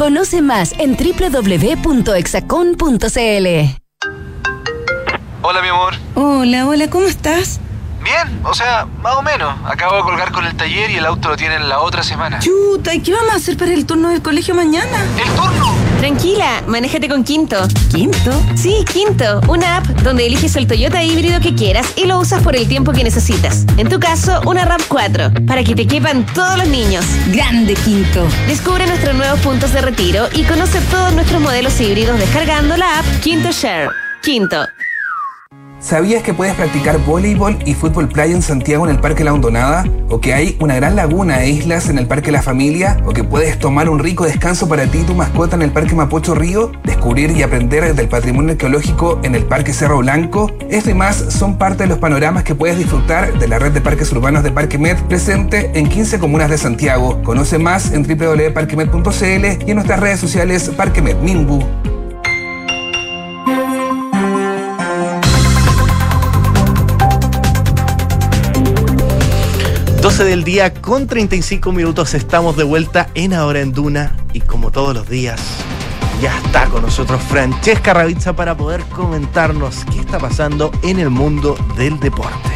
Conoce más en www.exacon.cl. Hola, mi amor. Hola, hola, ¿cómo estás? Bien, o sea, más o menos. Acabo de colgar con el taller y el auto lo tienen la otra semana. Chuta, ¿y qué vamos a hacer para el turno del colegio mañana? ¿El turno? Tranquila, manéjate con Quinto. ¿Quinto? Sí, Quinto, una app donde eliges el Toyota híbrido que quieras y lo usas por el tiempo que necesitas. En tu caso, una RAM 4, para que te quepan todos los niños. Grande Quinto. Descubre nuestros nuevos puntos de retiro y conoce todos nuestros modelos híbridos descargando la app Quinto Share. Quinto. ¿Sabías que puedes practicar voleibol y fútbol playa en Santiago en el Parque La Hondonada? ¿O que hay una gran laguna e islas en el Parque La Familia? ¿O que puedes tomar un rico descanso para ti y tu mascota en el Parque Mapocho Río? ¿Descubrir y aprender del patrimonio arqueológico en el Parque Cerro Blanco? Esto y más son parte de los panoramas que puedes disfrutar de la red de parques urbanos de Parque Med presente en 15 comunas de Santiago. Conoce más en www.parquemed.cl y en nuestras redes sociales Parque Med Minbu. 12 del día con 35 minutos estamos de vuelta en Ahora en Duna y como todos los días ya está con nosotros Francesca Ravizza para poder comentarnos qué está pasando en el mundo del deporte.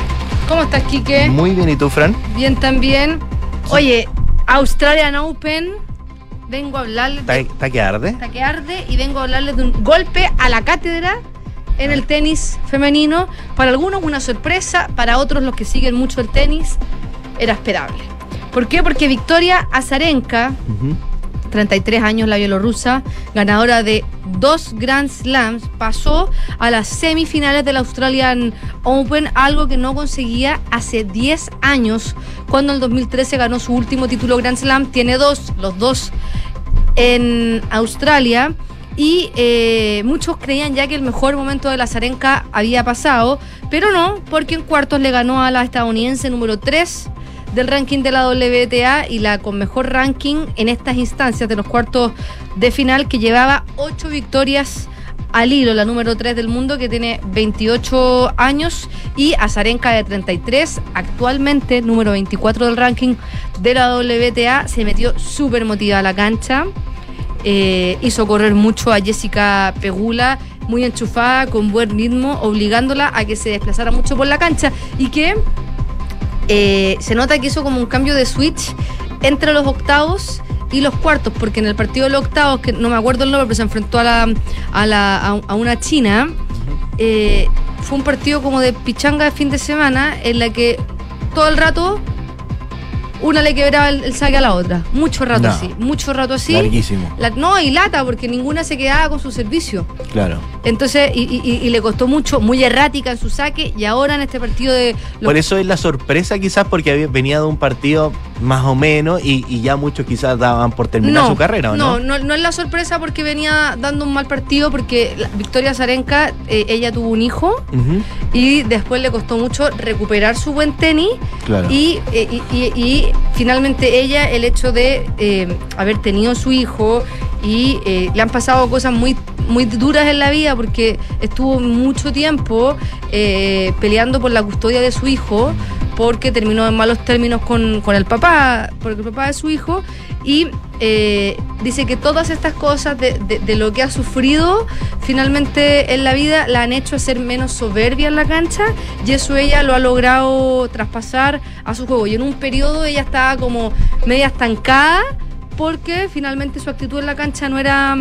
¿Cómo estás, Quique? Muy bien, ¿y tú, Fran? Bien también. Oye, Australian Open, vengo a hablarles ¿Está, de está que arde? Está que arde y vengo a hablarles de un golpe a la cátedra en el tenis femenino. Para algunos una sorpresa, para otros los que siguen mucho el tenis era esperable. ¿Por qué? Porque Victoria Azarenka, 33 años la bielorrusa, ganadora de dos Grand Slams, pasó a las semifinales del Australian Open, algo que no conseguía hace 10 años, cuando en el 2013 ganó su último título Grand Slam, tiene dos, los dos en Australia. Y eh, muchos creían ya que el mejor momento de la Zarenka había pasado, pero no, porque en cuartos le ganó a la estadounidense número 3 del ranking de la WTA y la con mejor ranking en estas instancias de los cuartos de final que llevaba ocho victorias al hilo, la número 3 del mundo que tiene 28 años y Azarenka de 33, actualmente número 24 del ranking de la WTA, se metió súper motivada a la cancha, eh, hizo correr mucho a Jessica Pegula, muy enchufada, con buen ritmo, obligándola a que se desplazara mucho por la cancha y que eh, se nota que hizo como un cambio de switch entre los octavos y los cuartos, porque en el partido de los octavos, que no me acuerdo el nombre, pero se enfrentó a, la, a, la, a, una china, eh, fue un partido como de pichanga de fin de semana en la que todo el rato una le quebraba el, el saque a la otra. Mucho rato No. así, mucho rato así. Larguísimo. La- no, y lata, porque ninguna se quedaba con su servicio. Claro. Entonces, y, y- le costó mucho, muy errática en su saque, y ahora en este partido de los Por eso es la sorpresa quizás porque había- venía de un partido más o menos y, y ya muchos quizás daban por terminar su carrera, ¿o no? no, no, es la sorpresa porque venía dando un mal partido porque Victoria Zarenka, eh, ella tuvo un hijo y después le costó mucho recuperar su buen tenis Claro. y, eh, y- y- y finalmente ella, el hecho de eh, haber tenido su hijo y eh, le han pasado cosas muy, muy duras en la vida porque estuvo mucho tiempo eh, peleando por la custodia de su hijo porque terminó en malos términos con, con el papá, por el papá de su hijo y eh, dice que todas estas cosas de, de- de lo que ha sufrido finalmente en la vida la han hecho ser menos soberbia en la cancha y eso ella lo ha logrado traspasar a su juego. Y en un periodo ella estaba como media estancada porque finalmente su actitud en la cancha no era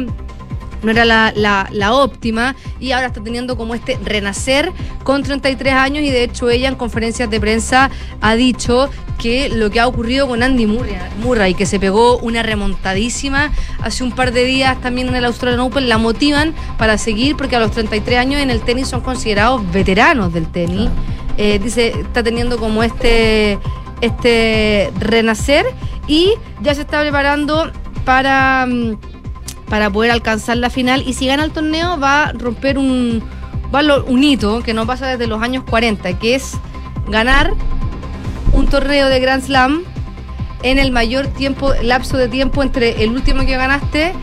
no era la, la- la óptima y ahora está teniendo como este renacer con 33 años y de hecho ella en conferencias de prensa ha dicho que lo que ha ocurrido con Andy Murray, Murray que se pegó una remontadísima hace un par de días también en el Australian Open, la motivan para seguir porque a los 33 años en el tenis son considerados veteranos del tenis. Eh, dice, está teniendo como este, este renacer y ya se está preparando para... mm, para poder alcanzar la final. Y si gana el torneo va a romper un, va lo- un hito que no pasa desde los años 40, que es ganar un torneo de Grand Slam en el mayor tiempo, lapso de tiempo entre el último que ganaste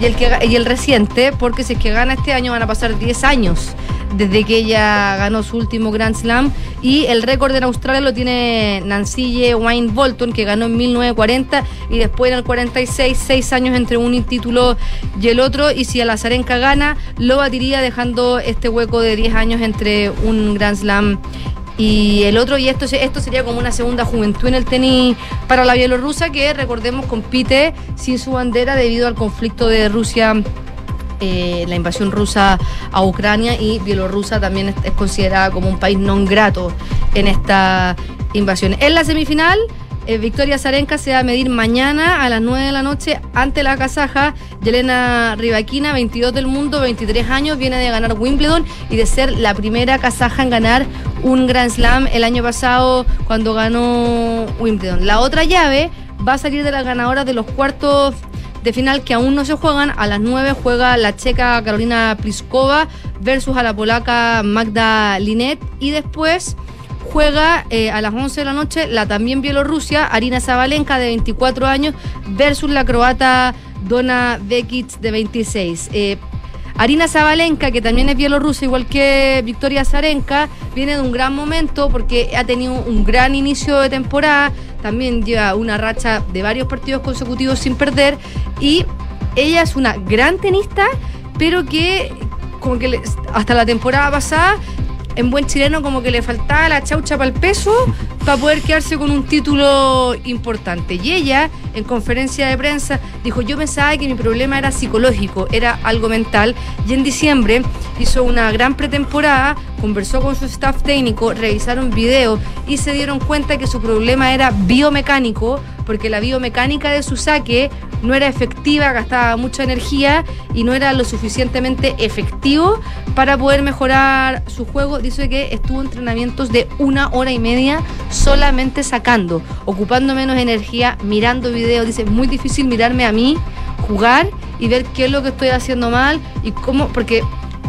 y el, que, y el reciente, porque si es que gana este año van a pasar 10 años desde que ella ganó su último Grand Slam. Y el récord en Australia lo tiene Nancy Wayne Bolton que ganó en 1940 y después en el 46 seis años entre un título y el otro. Y si Alazarenka gana lo batiría dejando este hueco de 10 años entre un Grand Slam y el otro, y esto, esto sería como una segunda juventud en el tenis para la bielorrusa, que recordemos compite sin su bandera debido al conflicto de Rusia, eh, la invasión rusa a Ucrania, y Bielorrusia también es, considerada como un país non grato en esta invasión. En la semifinal, eh, Victoria Zarenka se va a medir mañana a las 9 de la noche ante la kazaja Yelena Rybakina, 22 del mundo, 23 años, viene de ganar Wimbledon y de ser la primera kazaja en ganar un Grand Slam el año pasado cuando ganó Wimbledon. La otra llave va a salir de las ganadoras de los cuartos de final que aún no se juegan. A las 9 juega la checa Carolina Pliskova versus a la polaca Magda Linet y después juega eh, a las 11 de la noche la también Bielorrusia, Arina Zabalenka de 24 años versus la croata Dona Vekic de 26. Eh, Arina Zabalenka, que también es bielorrusa, igual que Victoria Zarenka, viene de un gran momento porque ha tenido un gran inicio de temporada, también lleva una racha de varios partidos consecutivos sin perder y ella es una gran tenista, pero que como que hasta la temporada pasada en buen chileno como que le faltaba la chaucha para el peso para poder quedarse con un título importante. Y ella, en conferencia de prensa, dijo, yo pensaba que mi problema era psicológico, era algo mental. Y en diciembre hizo una gran pretemporada, conversó con su staff técnico, revisaron videos y se dieron cuenta que su problema era biomecánico, porque la biomecánica de su saque no era efectiva, gastaba mucha energía y no era lo suficientemente efectivo para poder mejorar su juego. Dice que estuvo en entrenamientos de una hora y media solamente sacando, ocupando menos energía, mirando videos. Dice, es muy difícil mirarme a mí, jugar y ver qué es lo que estoy haciendo mal y cómo, porque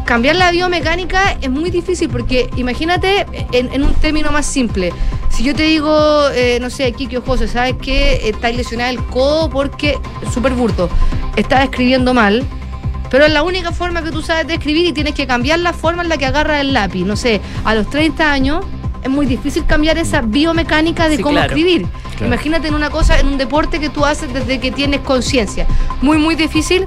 cambiar la biomecánica es muy difícil porque imagínate en, en un término más simple. Si yo te digo, eh, no sé, Kiki José, ¿sabes que Está lesionado el codo porque, súper burdo, estás escribiendo mal, pero es la única forma que tú sabes de escribir y tienes que cambiar la forma en la que agarras el lápiz. No sé, a los 30 años es muy difícil cambiar esa biomecánica de Sí, cómo claro. escribir. Claro. Imagínate en una cosa, en un deporte que tú haces desde que tienes conciencia. Muy, muy difícil.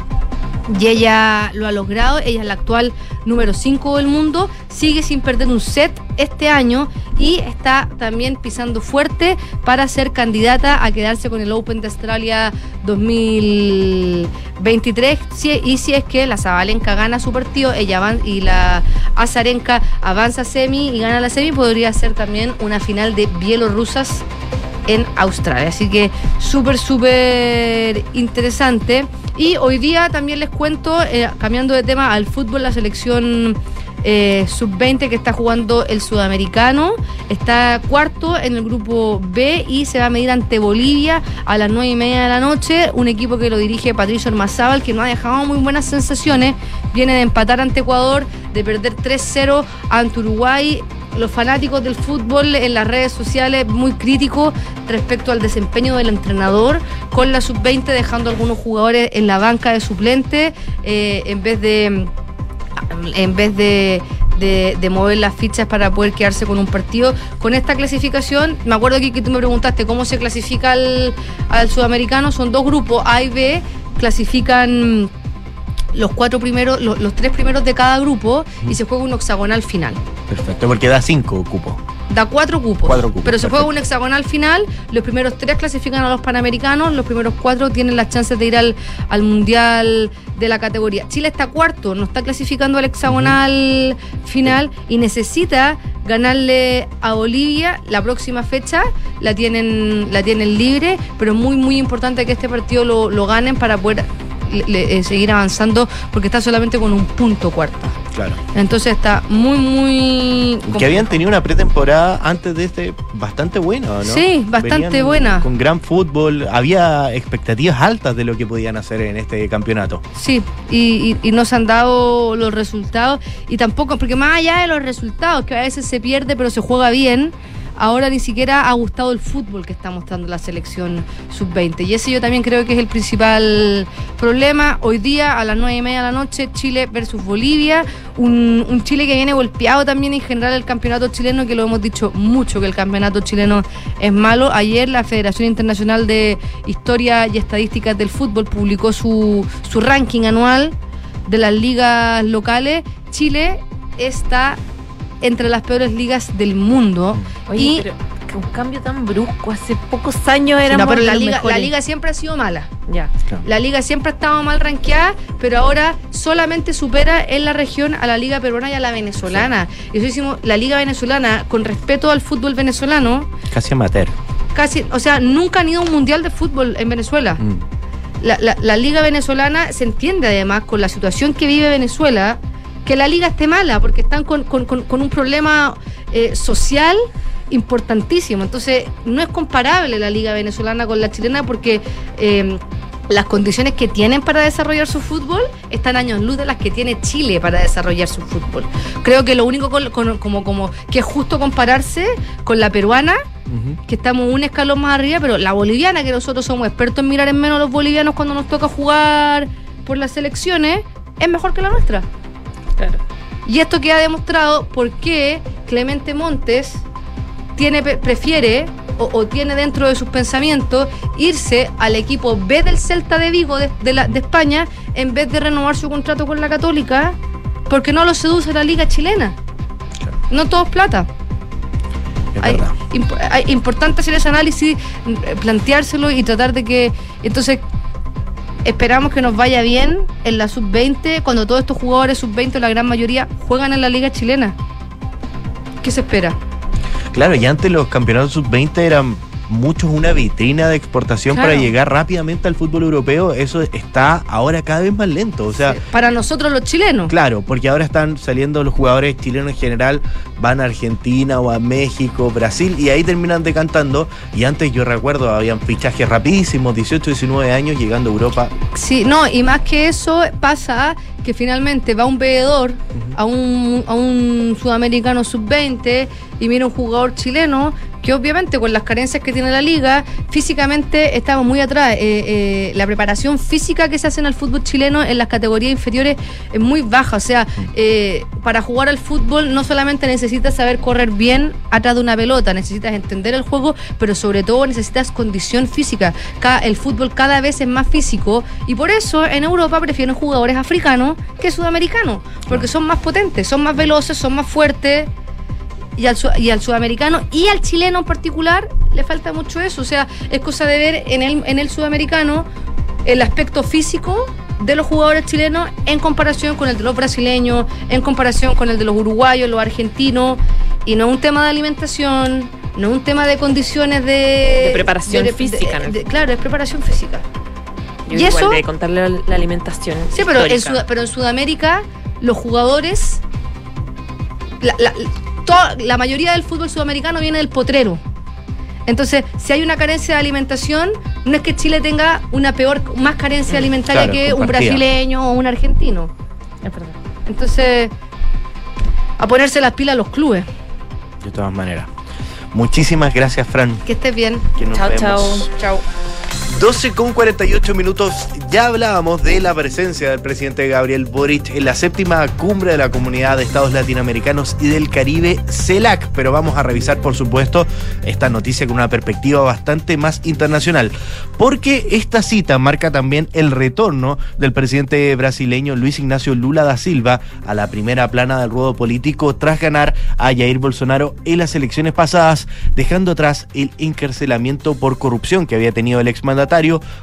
Y ella lo ha logrado, ella es la actual número 5 del mundo, sigue sin perder un set este año y está también pisando fuerte para ser candidata a quedarse con el Open de Australia 2023 Si- y si es que la Zabalenka gana su partido, ella y la Azarenka avanza semi y gana la semi, podría ser también una final de bielorrusas en Australia. Así que súper, súper interesante. Y hoy día también les cuento, eh, cambiando de tema al fútbol, la selección eh, sub-20 que está jugando el sudamericano. Está cuarto en el grupo B y se va a medir ante Bolivia a las 9 y media de la noche. Un equipo que lo dirige Patricio Ormazábal, que no ha dejado muy buenas sensaciones. Viene de empatar ante Ecuador, de perder 3-0 ante Uruguay los fanáticos del fútbol en las redes sociales muy críticos respecto al desempeño del entrenador con la sub-20 dejando algunos jugadores en la banca de suplente eh, en vez de en vez de, de- mover las fichas para poder quedarse con un partido. Con esta clasificación, me acuerdo aquí que tú me preguntaste cómo se clasifica al sudamericano, son dos grupos, A y B, clasifican los cuatro primeros, los, los tres primeros de cada grupo y se juega un hexagonal final. Perfecto, porque da cinco cupos. Da cuatro cupos. Cuatro cupos, Pero se juega un hexagonal final. Los primeros tres clasifican a los panamericanos. Los primeros cuatro tienen las chances de ir al, al mundial de la categoría. Chile está cuarto, no está clasificando al hexagonal final y necesita ganarle a Bolivia la próxima fecha. La tienen, la tienen libre, pero muy, muy importante que este partido lo, lo ganen para poder le- eh, seguir avanzando porque está solamente con un punto cuarta. Claro. Entonces está muy, muy... Que habían tenido una pretemporada antes de este bastante buena, ¿no? Sí, bastante Venían buena. Con gran fútbol. Había expectativas altas de lo que podían hacer en este campeonato. Sí, y, y, y no se han dado los resultados. Y tampoco, porque más allá de los resultados, que a veces se pierde pero se juega bien, ahora ni siquiera ha gustado el fútbol que está mostrando la selección sub-20. Y ese yo también creo que es el principal problema. Hoy día, a las nueve y media de la noche, Chile versus Bolivia. Un, Chile que viene golpeado también en general el campeonato chileno, que lo hemos dicho mucho, que el campeonato chileno es malo. Ayer la Federación Internacional de Historia y Estadísticas del Fútbol publicó su, su ranking anual de las ligas locales. Chile está entre las peores ligas del mundo. Oye, y pero que un cambio tan brusco, hace pocos años éramos no, pero la liga, mejores. la liga siempre ha sido mala. Ya. La liga siempre ha estado mal rankeada, pero ahora solamente supera en la región a la liga peruana y a la venezolana. Y eso hicimos la liga venezolana, con respeto al fútbol venezolano, Casi amateur. casi, o sea, nunca han ido a un mundial de fútbol en Venezuela. Mm. La, la- la liga venezolana se entiende además con la situación que vive Venezuela, que la liga esté mala, porque están con, con- un problema eh, social importantísimo. Entonces, no es comparable la liga venezolana con la chilena porque... eh, las condiciones que tienen para desarrollar su fútbol están años luz de las que tiene Chile para desarrollar su fútbol. Creo que lo único con- con- como, como que es justo compararse con la peruana, que estamos un escalón más arriba, pero la boliviana, que nosotros somos expertos en mirar en menos a los bolivianos cuando nos toca jugar por las selecciones, es mejor que la nuestra. Claro. Y esto queda demostrado por qué Clemente Montes tiene, pre- prefiere o, o tiene dentro de sus pensamientos irse al equipo B del Celta de Vigo de, de la- de España en vez de renovar su contrato con la Católica porque no lo seduce la liga chilena. No todo es plata. Es Hay, verdad. imp- hay- importante hacer ese análisis, planteárselo y tratar de que. Entonces, esperamos que nos vaya bien en la sub-20, cuando todos estos jugadores sub-20, la gran mayoría, juegan en la liga chilena. ¿Qué se espera? Claro, y antes los campeonatos sub-20 eran muchos una vitrina de exportación Claro. para llegar rápidamente al fútbol europeo. Eso está ahora cada vez más lento. O sea, Para nosotros los chilenos. Claro, porque ahora están saliendo los jugadores chilenos en general, van a Argentina o a México, Brasil, y ahí terminan decantando. Y antes yo recuerdo, habían fichajes rapidísimos, 18, 19 años, llegando a Europa. Sí, no, y más que eso pasa que finalmente va un veedor a, un, a un sudamericano sub-20 y mira un jugador chileno que obviamente con las carencias que tiene la liga, físicamente estamos muy atrás. Eh, eh, la preparación física que se hace en el fútbol chileno en las categorías inferiores es muy baja. O sea, eh, para jugar al fútbol no solamente necesitas saber correr bien atrás de una pelota, necesitas entender el juego, pero sobre todo necesitas condición física. Ca- el fútbol cada vez es más físico y por eso en Europa prefieren jugadores africanos que sudamericanos, porque son más potentes, son más veloces, son más fuertes. Y al, su- y al sudamericano y al chileno en particular le falta mucho eso. O sea, es cosa de ver en el, en el sudamericano el aspecto físico de los jugadores chilenos en comparación con el de los brasileños, en comparación con el de los uruguayos, los argentinos. Y no es un tema de alimentación, no es un tema de condiciones de... De preparación física, de- ¿no? de- claro, es preparación física. Yo y igual eso... de contarle la, la alimentación. Sí, pero en, histórica. Sud- pero en Sudamérica los jugadores, la, la- toda- la mayoría del fútbol sudamericano viene del potrero. Entonces, si hay una carencia de alimentación, no es que Chile tenga una peor, más carencia alimentaria claro, que un brasileño o un argentino. Es verdad. Entonces, a ponerse las pilas los clubes. De todas maneras. Muchísimas gracias, Fran. Que estés bien. Que nos Chao, vemos. chao. Chao. 12 con 48 minutos. Ya hablábamos de la presencia del presidente Gabriel Boric en la séptima cumbre de la Comunidad de Estados Latinoamericanos y del Caribe, CELAC. Pero vamos a revisar, por supuesto, esta noticia con una perspectiva bastante más internacional. Porque esta cita marca también el retorno del presidente brasileño Luis Ignacio Lula da Silva a la primera plana del ruedo político tras ganar a Jair Bolsonaro en las elecciones pasadas, dejando atrás el encarcelamiento por corrupción que había tenido el exmandatario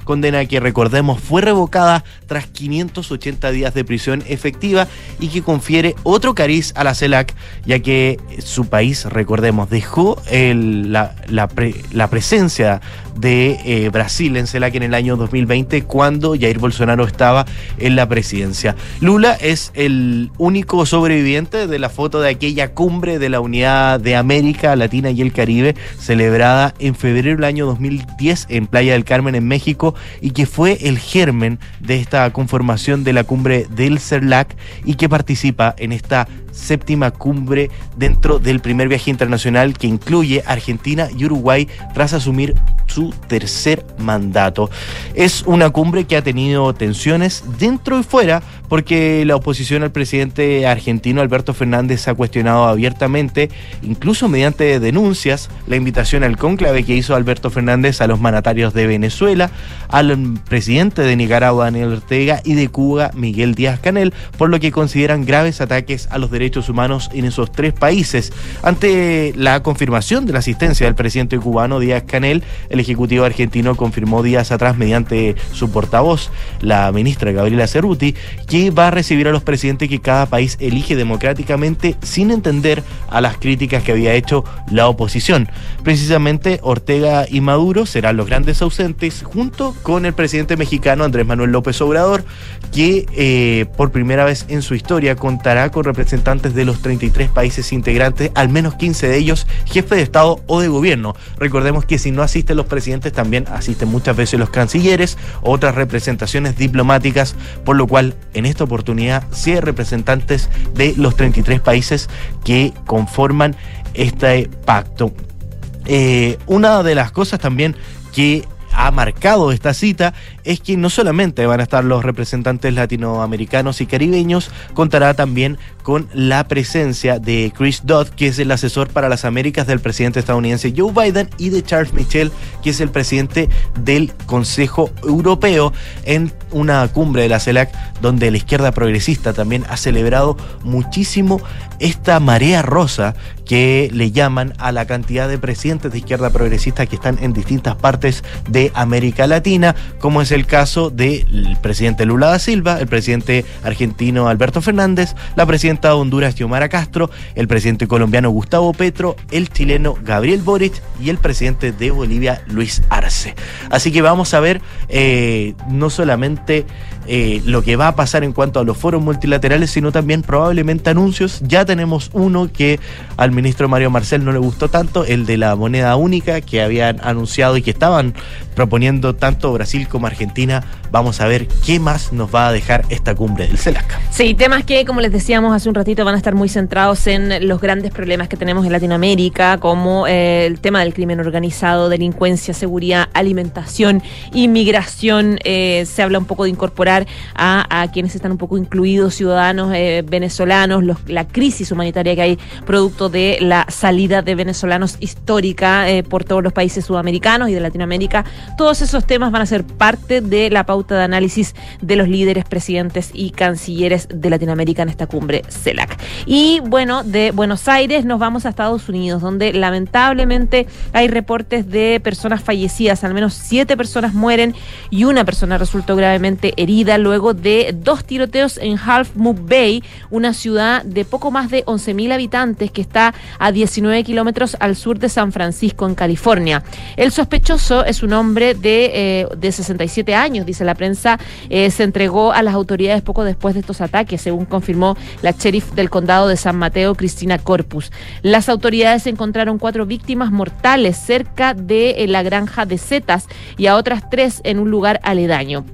condena que recordemos fue revocada tras 580 días de prisión efectiva y que confiere otro cariz a la CELAC, ya que su país, recordemos, dejó el- la, la pre- la presencia de eh, Brasil en CELAC en el año 2020 cuando Jair Bolsonaro estaba en la presidencia. Lula es el único sobreviviente de la foto de aquella cumbre de la Unidad de América Latina y el Caribe celebrada en febrero del año 2010 en Playa del Carmen en México y que fue el germen de esta conformación de la cumbre del CELAC y que participa en esta séptima cumbre dentro del primer viaje internacional que incluye Argentina y Uruguay tras asumir su tercer mandato. Es una cumbre que ha tenido tensiones dentro y fuera porque la oposición al presidente argentino Alberto Fernández ha cuestionado abiertamente, incluso mediante denuncias, la invitación al cónclave que hizo Alberto Fernández a los mandatarios de Venezuela, al presidente de Nicaragua Daniel Ortega y de Cuba Miguel Díaz Canel, por lo que consideran graves ataques a los derechos humanos en esos tres países. Ante la confirmación de la asistencia del presidente cubano Díaz Canel, el Ejecutivo argentino confirmó días atrás mediante su portavoz, la ministra Gabriela Cerruti, que va a recibir a los presidentes que cada país elige democráticamente sin entender a las críticas que había hecho la oposición. Precisamente Ortega y Maduro serán los grandes ausentes junto con el presidente mexicano Andrés Manuel López Obrador, que eh, por primera vez en su historia contará con representantes de los 33 países integrantes, al menos 15 de ellos jefe de Estado o de gobierno. Recordemos que si no asisten los presidentes, también asisten muchas veces los cancilleres, otras representaciones diplomáticas, por lo cual en esta oportunidad sí representantes de los 33 países que conforman este pacto. Eh, una de las cosas también que ha marcado esta cita es que no solamente van a estar los representantes latinoamericanos y caribeños, contará también con la presencia de Chris Dodd, que es el asesor para las Américas del presidente estadounidense Joe Biden, y de Charles Michel, que es el presidente del Consejo Europeo, en una cumbre de la CELAC, donde la izquierda progresista también ha celebrado muchísimo esta marea rosa que le llaman a la cantidad de presidentes de izquierda progresista que están en distintas partes de América Latina, como es el caso del presidente Lula da Silva, el presidente argentino Alberto Fernández, la presidenta de Honduras Xiomara Castro, el presidente colombiano Gustavo Petro, el chileno Gabriel Boric y el presidente de Bolivia Luis Arce. Así que vamos a ver eh, no solamente eh, lo que va a pasar en cuanto a los foros multilaterales, sino también probablemente anuncios. Ya tenemos uno que al ministro Mario Marcel no le gustó tanto, el de la moneda única que habían anunciado y que estaban proponiendo tanto Brasil como Argentina. Vamos a ver qué más nos va a dejar esta cumbre del CELAC. Sí, temas que, como les decíamos hace un ratito, van a estar muy centrados en los grandes problemas que tenemos en Latinoamérica, como eh, el tema del crimen organizado, delincuencia, seguridad, alimentación, inmigración. Eh, se habla un poco de incorporar a, quienes están un poco incluidos, ciudadanos eh, venezolanos, la crisis humanitaria que hay producto de la salida de venezolanos histórica eh, por todos los países sudamericanos y de Latinoamérica. Todos esos temas van a ser parte de la pauta de análisis de los líderes, presidentes y cancilleres de Latinoamérica en esta cumbre CELAC. Y bueno, de Buenos Aires nos vamos a Estados Unidos, donde lamentablemente hay reportes de personas fallecidas, al menos siete personas mueren y una persona resultó gravemente herida luego de dos tiroteos en Half Moon Bay, una ciudad de poco más de 11.000 habitantes que está a 19 kilómetros al sur de San Francisco, en California. El sospechoso es un hombre de, eh, de 67 años, dice la prensa, eh, se entregó a las autoridades poco después de estos ataques, según confirmó la sheriff del condado de San Mateo, Cristina Corpus. Las autoridades encontraron cuatro víctimas mortales cerca de eh, la granja de setas y a otras tres en un lugar aledaño.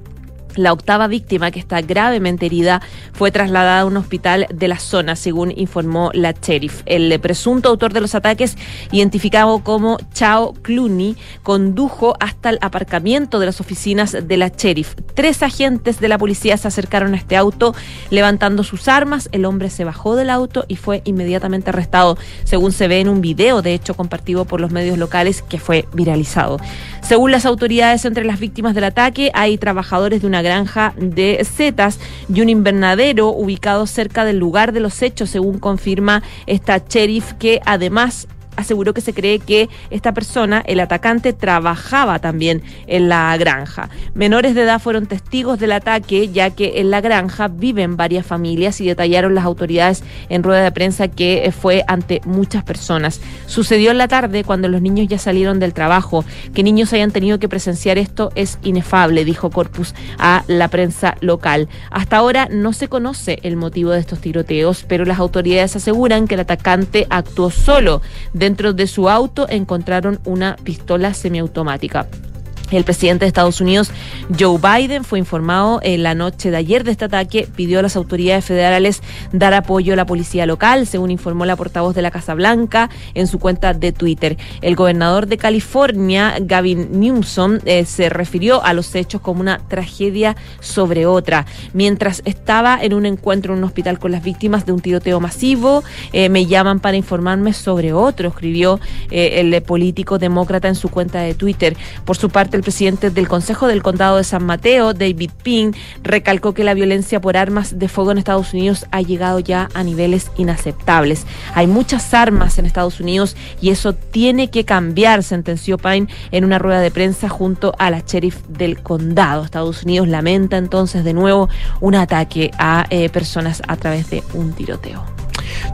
La octava víctima, que está gravemente herida, fue trasladada a un hospital de la zona, según informó la sheriff. El presunto autor de los ataques, identificado como Chao Clooney, condujo hasta el aparcamiento de las oficinas de la sheriff. Tres agentes de la policía se acercaron a este auto levantando sus armas. El hombre se bajó del auto y fue inmediatamente arrestado, según se ve en un video, de hecho, compartido por los medios locales que fue viralizado. Según las autoridades, entre las víctimas del ataque hay trabajadores de una granja de setas y un invernadero ubicado cerca del lugar de los hechos, según confirma esta sheriff, que además aseguró que se cree que esta persona, el atacante, trabajaba también en la granja. Menores de edad fueron testigos del ataque, ya que en la granja viven varias familias y detallaron las autoridades en rueda de prensa que fue ante muchas personas. Sucedió en la tarde cuando los niños ya salieron del trabajo. Que niños hayan tenido que presenciar esto es inefable, dijo Corpus a la prensa local. Hasta ahora no se conoce el motivo de estos tiroteos, pero las autoridades aseguran que el atacante actuó solo. Dentro de su auto encontraron una pistola semiautomática. El presidente de Estados Unidos, Joe Biden, fue informado en la noche de ayer de este ataque, pidió a las autoridades federales dar apoyo a la policía local, según informó la portavoz de la Casa Blanca en su cuenta de Twitter. El gobernador de California, Gavin Newsom, eh, se refirió a los hechos como una tragedia sobre otra. Mientras estaba en un encuentro en un hospital con las víctimas de un tiroteo masivo, eh, me llaman para informarme sobre otro, escribió eh, el político demócrata en su cuenta de Twitter. Por su parte, el presidente del Consejo del Condado de San Mateo, David Ping, recalcó que la violencia por armas de fuego en Estados Unidos ha llegado ya a niveles inaceptables. Hay muchas armas en Estados Unidos y eso tiene que cambiar, sentenció Pine en una rueda de prensa junto a la sheriff del condado. Estados Unidos lamenta entonces de nuevo un ataque a eh, personas a través de un tiroteo.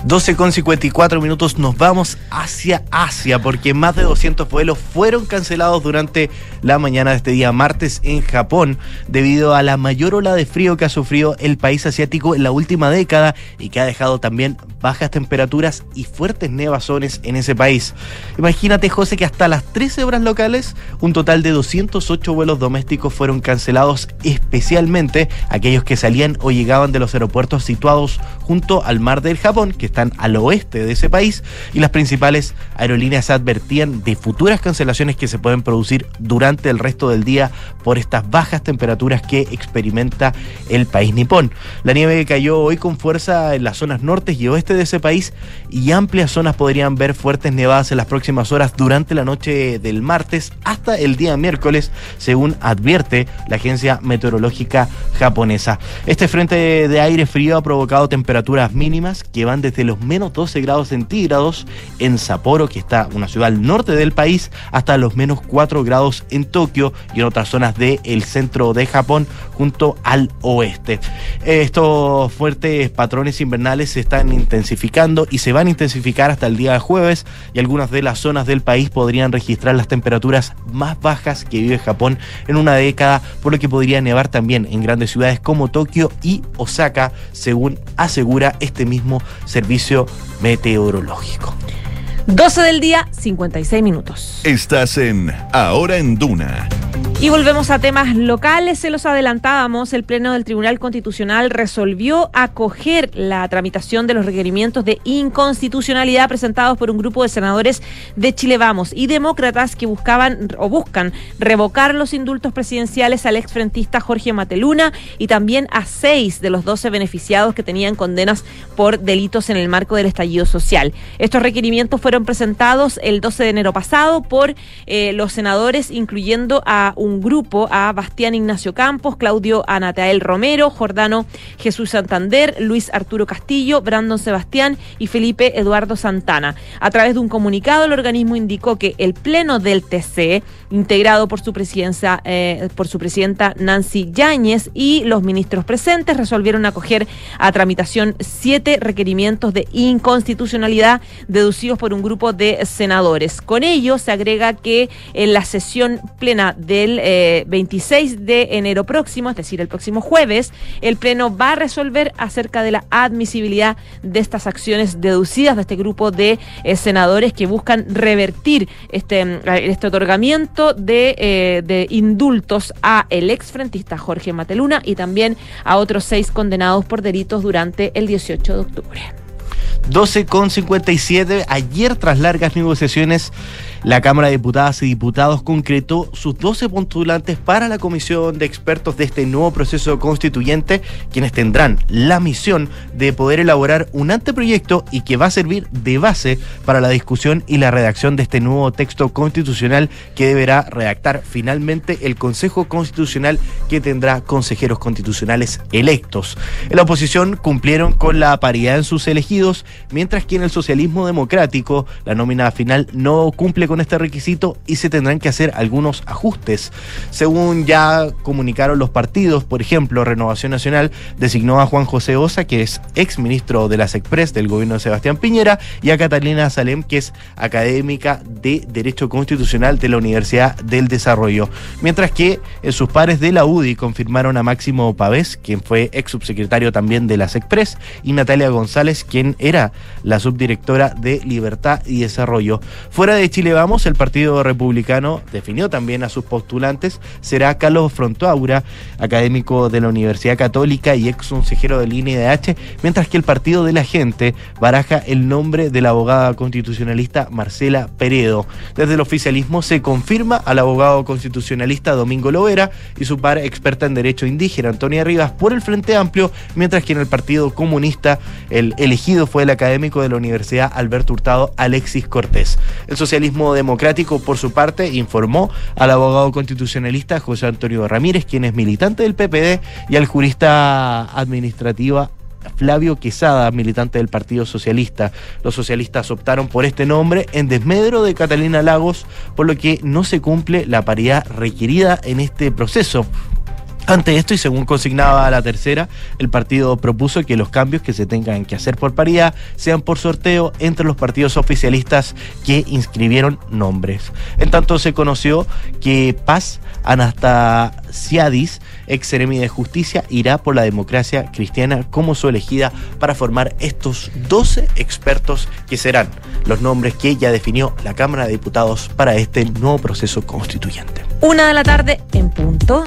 12 con 54 minutos nos vamos hacia Asia porque más de 200 vuelos fueron cancelados durante la mañana de este día martes en Japón debido a la mayor ola de frío que ha sufrido el país asiático en la última década y que ha dejado también bajas temperaturas y fuertes nevazones en ese país. Imagínate José que hasta las 13 horas locales un total de 208 vuelos domésticos fueron cancelados especialmente aquellos que salían o llegaban de los aeropuertos situados junto al mar del Japón que están al oeste de ese país y las principales aerolíneas advertían de futuras cancelaciones que se pueden producir durante el resto del día por estas bajas temperaturas que experimenta el país nipón. La nieve cayó hoy con fuerza en las zonas nortes y oeste de ese país y amplias zonas podrían ver fuertes nevadas en las próximas horas durante la noche del martes hasta el día miércoles, según advierte la agencia meteorológica japonesa. Este frente de aire frío ha provocado temperaturas mínimas que van desde los menos 12 grados centígrados en Sapporo, que está una ciudad al norte del país, hasta los menos 4 grados en Tokio y en otras zonas del centro de Japón junto al oeste. Estos fuertes patrones invernales se están intensificando y se van a intensificar hasta el día jueves y algunas de las zonas del país podrían registrar las temperaturas más bajas que vive Japón en una década, por lo que podría nevar también en grandes ciudades como Tokio y Osaka, según asegura este mismo servicio meteorológico. 12 del día, 56 minutos. Estás en Ahora en Duna. Y volvemos a temas locales. Se los adelantábamos. El Pleno del Tribunal Constitucional resolvió acoger la tramitación de los requerimientos de inconstitucionalidad presentados por un grupo de senadores de Chile Vamos y demócratas que buscaban o buscan revocar los indultos presidenciales al exfrentista Jorge Mateluna y también a seis de los 12 beneficiados que tenían condenas por delitos en el marco del estallido social. Estos requerimientos fueron presentados el 12 de enero pasado por eh, los senadores, incluyendo a un grupo a Bastián Ignacio Campos, Claudio Anatael Romero, Jordano Jesús Santander, Luis Arturo Castillo, Brandon Sebastián y Felipe Eduardo Santana. A través de un comunicado, el organismo indicó que el Pleno del TC, integrado por su, presidencia, eh, por su presidenta Nancy Yáñez y los ministros presentes, resolvieron acoger a tramitación siete requerimientos de inconstitucionalidad deducidos por un grupo de senadores. Con ello se agrega que en la sesión plena del 26 eh, de enero próximo, es decir, el próximo jueves, el Pleno va a resolver acerca de la admisibilidad de estas acciones deducidas de este grupo de eh, senadores que buscan revertir este, este otorgamiento de, eh, de indultos a el exfrentista Jorge Mateluna y también a otros seis condenados por delitos durante el 18 de octubre. 12 con 57. Ayer, tras largas negociaciones, la Cámara de Diputadas y Diputados concretó sus 12 postulantes para la comisión de expertos de este nuevo proceso constituyente, quienes tendrán la misión de poder elaborar un anteproyecto y que va a servir de base para la discusión y la redacción de este nuevo texto constitucional que deberá redactar finalmente el Consejo Constitucional que tendrá consejeros constitucionales electos. En la oposición cumplieron con la paridad en sus elegidos mientras que en el socialismo democrático la nómina final no cumple con este requisito y se tendrán que hacer algunos ajustes. Según ya comunicaron los partidos, por ejemplo, Renovación Nacional designó a Juan José Osa, que es ex ministro de las Express del gobierno de Sebastián Piñera, y a Catalina Salem, que es académica de Derecho Constitucional de la Universidad del Desarrollo. Mientras que eh, sus pares de la UDI confirmaron a Máximo Pavés, quien fue ex subsecretario también de las Express, y Natalia González, quien era la subdirectora de Libertad y Desarrollo. Fuera de Chile El Partido Republicano definió también a sus postulantes. Será Carlos Frontoaura, académico de la Universidad Católica y ex consejero del INDH, mientras que el Partido de la Gente baraja el nombre de la abogada constitucionalista Marcela Peredo. Desde el oficialismo se confirma al abogado constitucionalista Domingo Lovera y su par experta en derecho indígena Antonia Rivas por el Frente Amplio, mientras que en el Partido Comunista el elegido fue el académico de la Universidad Alberto Hurtado Alexis Cortés. El socialismo democrático, por su parte, informó al abogado constitucionalista José Antonio Ramírez, quien es militante del PPD, y al jurista administrativa Flavio Quesada, militante del Partido Socialista. Los socialistas optaron por este nombre en desmedro de Catalina Lagos, por lo que no se cumple la paridad requerida en este proceso. Ante esto, y según consignaba la tercera, el partido propuso que los cambios que se tengan que hacer por paridad sean por sorteo entre los partidos oficialistas que inscribieron nombres. En tanto, se conoció que Paz Anastasiadis, ex de justicia, irá por la democracia cristiana como su elegida para formar estos 12 expertos que serán los nombres que ya definió la Cámara de Diputados para este nuevo proceso constituyente. Una de la tarde en punto.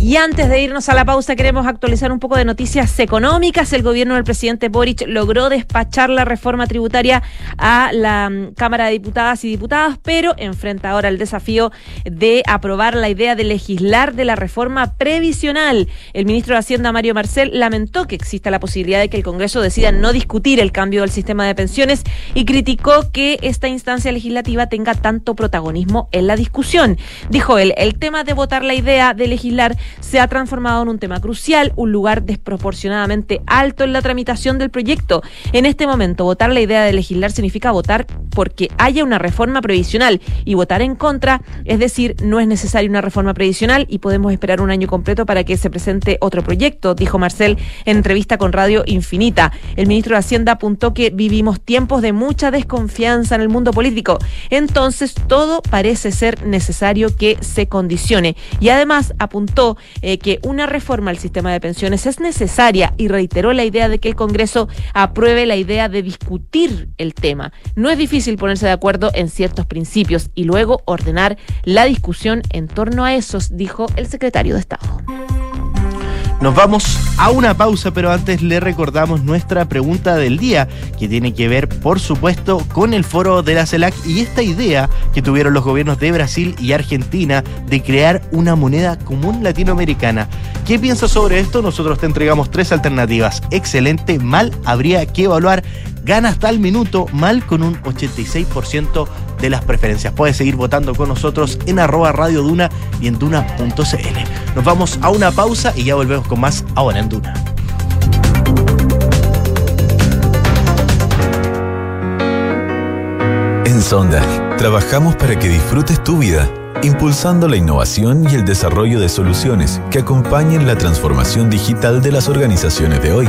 Y antes de irnos a la pausa, queremos actualizar un poco de noticias económicas. El gobierno del presidente Boric logró despachar la reforma tributaria a la mm, Cámara de Diputadas y Diputados, pero enfrenta ahora el desafío de aprobar la idea de legislar de la reforma previsional. El ministro de Hacienda, Mario Marcel, lamentó que exista la posibilidad de que el Congreso decida no discutir el cambio del sistema de pensiones y criticó que esta instancia legislativa tenga tanto protagonismo en la discusión. Dijo él, el tema de votar la idea de legislar se ha transformado en un tema crucial, un lugar desproporcionadamente alto en la tramitación del proyecto. En este momento, votar la idea de legislar significa votar porque haya una reforma previsional y votar en contra, es decir, no es necesaria una reforma previsional y podemos esperar un año completo para que se presente otro proyecto, dijo Marcel en entrevista con Radio Infinita. El ministro de Hacienda apuntó que vivimos tiempos de mucha desconfianza en el mundo político, entonces todo parece ser necesario que se condicione. Y además apuntó eh, que una reforma al sistema de pensiones es necesaria y reiteró la idea de que el Congreso apruebe la idea de discutir el tema. No es difícil ponerse de acuerdo en ciertos principios y luego ordenar la discusión en torno a esos, dijo el secretario de Estado. Nos vamos a una pausa, pero antes le recordamos nuestra pregunta del día, que tiene que ver, por supuesto, con el foro de la CELAC y esta idea que tuvieron los gobiernos de Brasil y Argentina de crear una moneda común latinoamericana. ¿Qué piensas sobre esto? Nosotros te entregamos tres alternativas. Excelente, mal, habría que evaluar. Gana hasta el minuto, mal con un 86% de las preferencias. Puedes seguir votando con nosotros en arroba Radio y en duna.cl. Nos vamos a una pausa y ya volvemos con más ahora en Duna. En Sonda, trabajamos para que disfrutes tu vida, impulsando la innovación y el desarrollo de soluciones que acompañen la transformación digital de las organizaciones de hoy.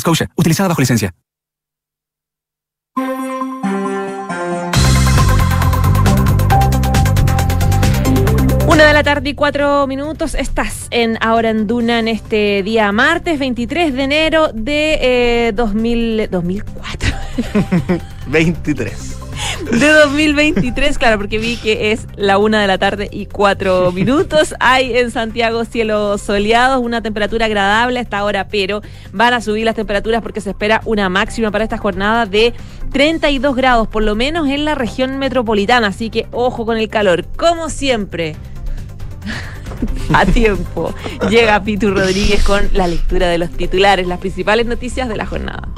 Scotia, utilizada bajo licencia. Una de la tarde y cuatro minutos. Estás en Ahora en Duna en este día martes 23 de enero de eh, 2000, 2004. 23. De 2023, claro, porque vi que es la una de la tarde y cuatro minutos. Hay en Santiago cielos soleados, una temperatura agradable hasta ahora, pero van a subir las temperaturas porque se espera una máxima para esta jornada de 32 grados, por lo menos en la región metropolitana. Así que ojo con el calor. Como siempre, a tiempo, llega Pitu Rodríguez con la lectura de los titulares, las principales noticias de la jornada.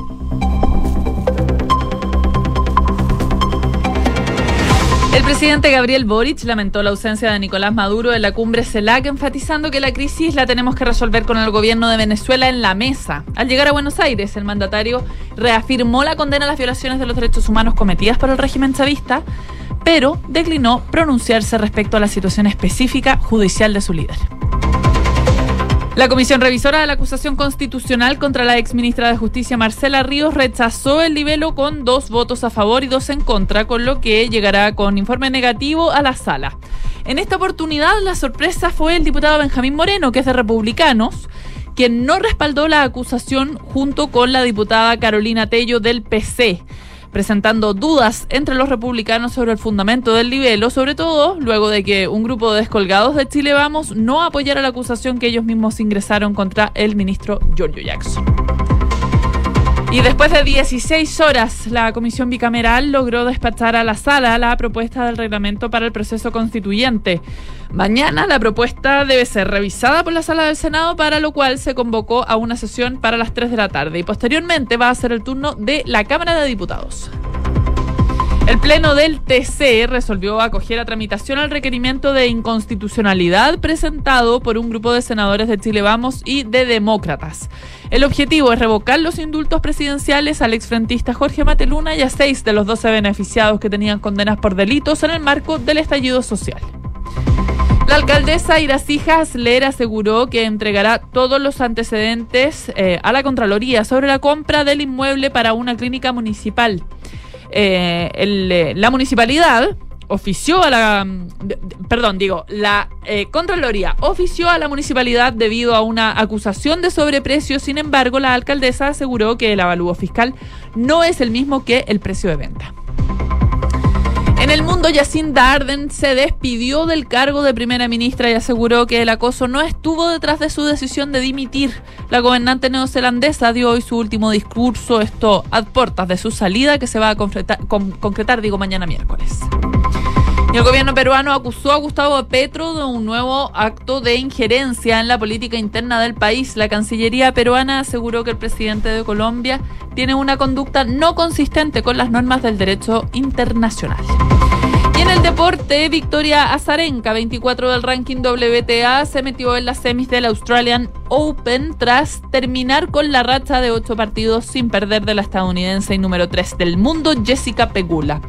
El presidente Gabriel Boric lamentó la ausencia de Nicolás Maduro en la cumbre CELAC, enfatizando que la crisis la tenemos que resolver con el gobierno de Venezuela en la mesa. Al llegar a Buenos Aires, el mandatario reafirmó la condena a las violaciones de los derechos humanos cometidas por el régimen chavista, pero declinó pronunciarse respecto a la situación específica judicial de su líder. La comisión revisora de la acusación constitucional contra la exministra de Justicia Marcela Ríos rechazó el libelo con dos votos a favor y dos en contra, con lo que llegará con informe negativo a la sala. En esta oportunidad la sorpresa fue el diputado Benjamín Moreno, que es de Republicanos, quien no respaldó la acusación junto con la diputada Carolina Tello del PC presentando dudas entre los republicanos sobre el fundamento del libelo, sobre todo luego de que un grupo de descolgados de Chile Vamos no apoyara la acusación que ellos mismos ingresaron contra el ministro Giorgio Jackson. Y después de 16 horas, la comisión bicameral logró despachar a la sala la propuesta del reglamento para el proceso constituyente. Mañana la propuesta debe ser revisada por la sala del Senado, para lo cual se convocó a una sesión para las 3 de la tarde. Y posteriormente va a ser el turno de la Cámara de Diputados. El Pleno del TC resolvió acoger a tramitación el requerimiento de inconstitucionalidad presentado por un grupo de senadores de Chile Vamos y de Demócratas. El objetivo es revocar los indultos presidenciales al exfrentista Jorge Mateluna y a seis de los 12 beneficiados que tenían condenas por delitos en el marco del estallido social. La alcaldesa Iracija Asler aseguró que entregará todos los antecedentes eh, a la Contraloría sobre la compra del inmueble para una clínica municipal. Eh, eh, la municipalidad ofició a la. Perdón, digo, la eh, Contraloría ofició a la municipalidad debido a una acusación de sobreprecio. Sin embargo, la alcaldesa aseguró que el avalúo fiscal no es el mismo que el precio de venta. En el mundo, Jacinda Arden se despidió del cargo de primera ministra y aseguró que el acoso no estuvo detrás de su decisión de dimitir. La gobernante neozelandesa dio hoy su último discurso, esto a puertas de su salida, que se va a concretar, con- concretar digo, mañana miércoles. El gobierno peruano acusó a Gustavo Petro de un nuevo acto de injerencia en la política interna del país. La Cancillería peruana aseguró que el presidente de Colombia tiene una conducta no consistente con las normas del derecho internacional. En el deporte, Victoria Azarenka, 24 del ranking WTA, se metió en las semis del Australian Open tras terminar con la racha de ocho partidos sin perder de la estadounidense y número 3 del mundo, Jessica Pegula.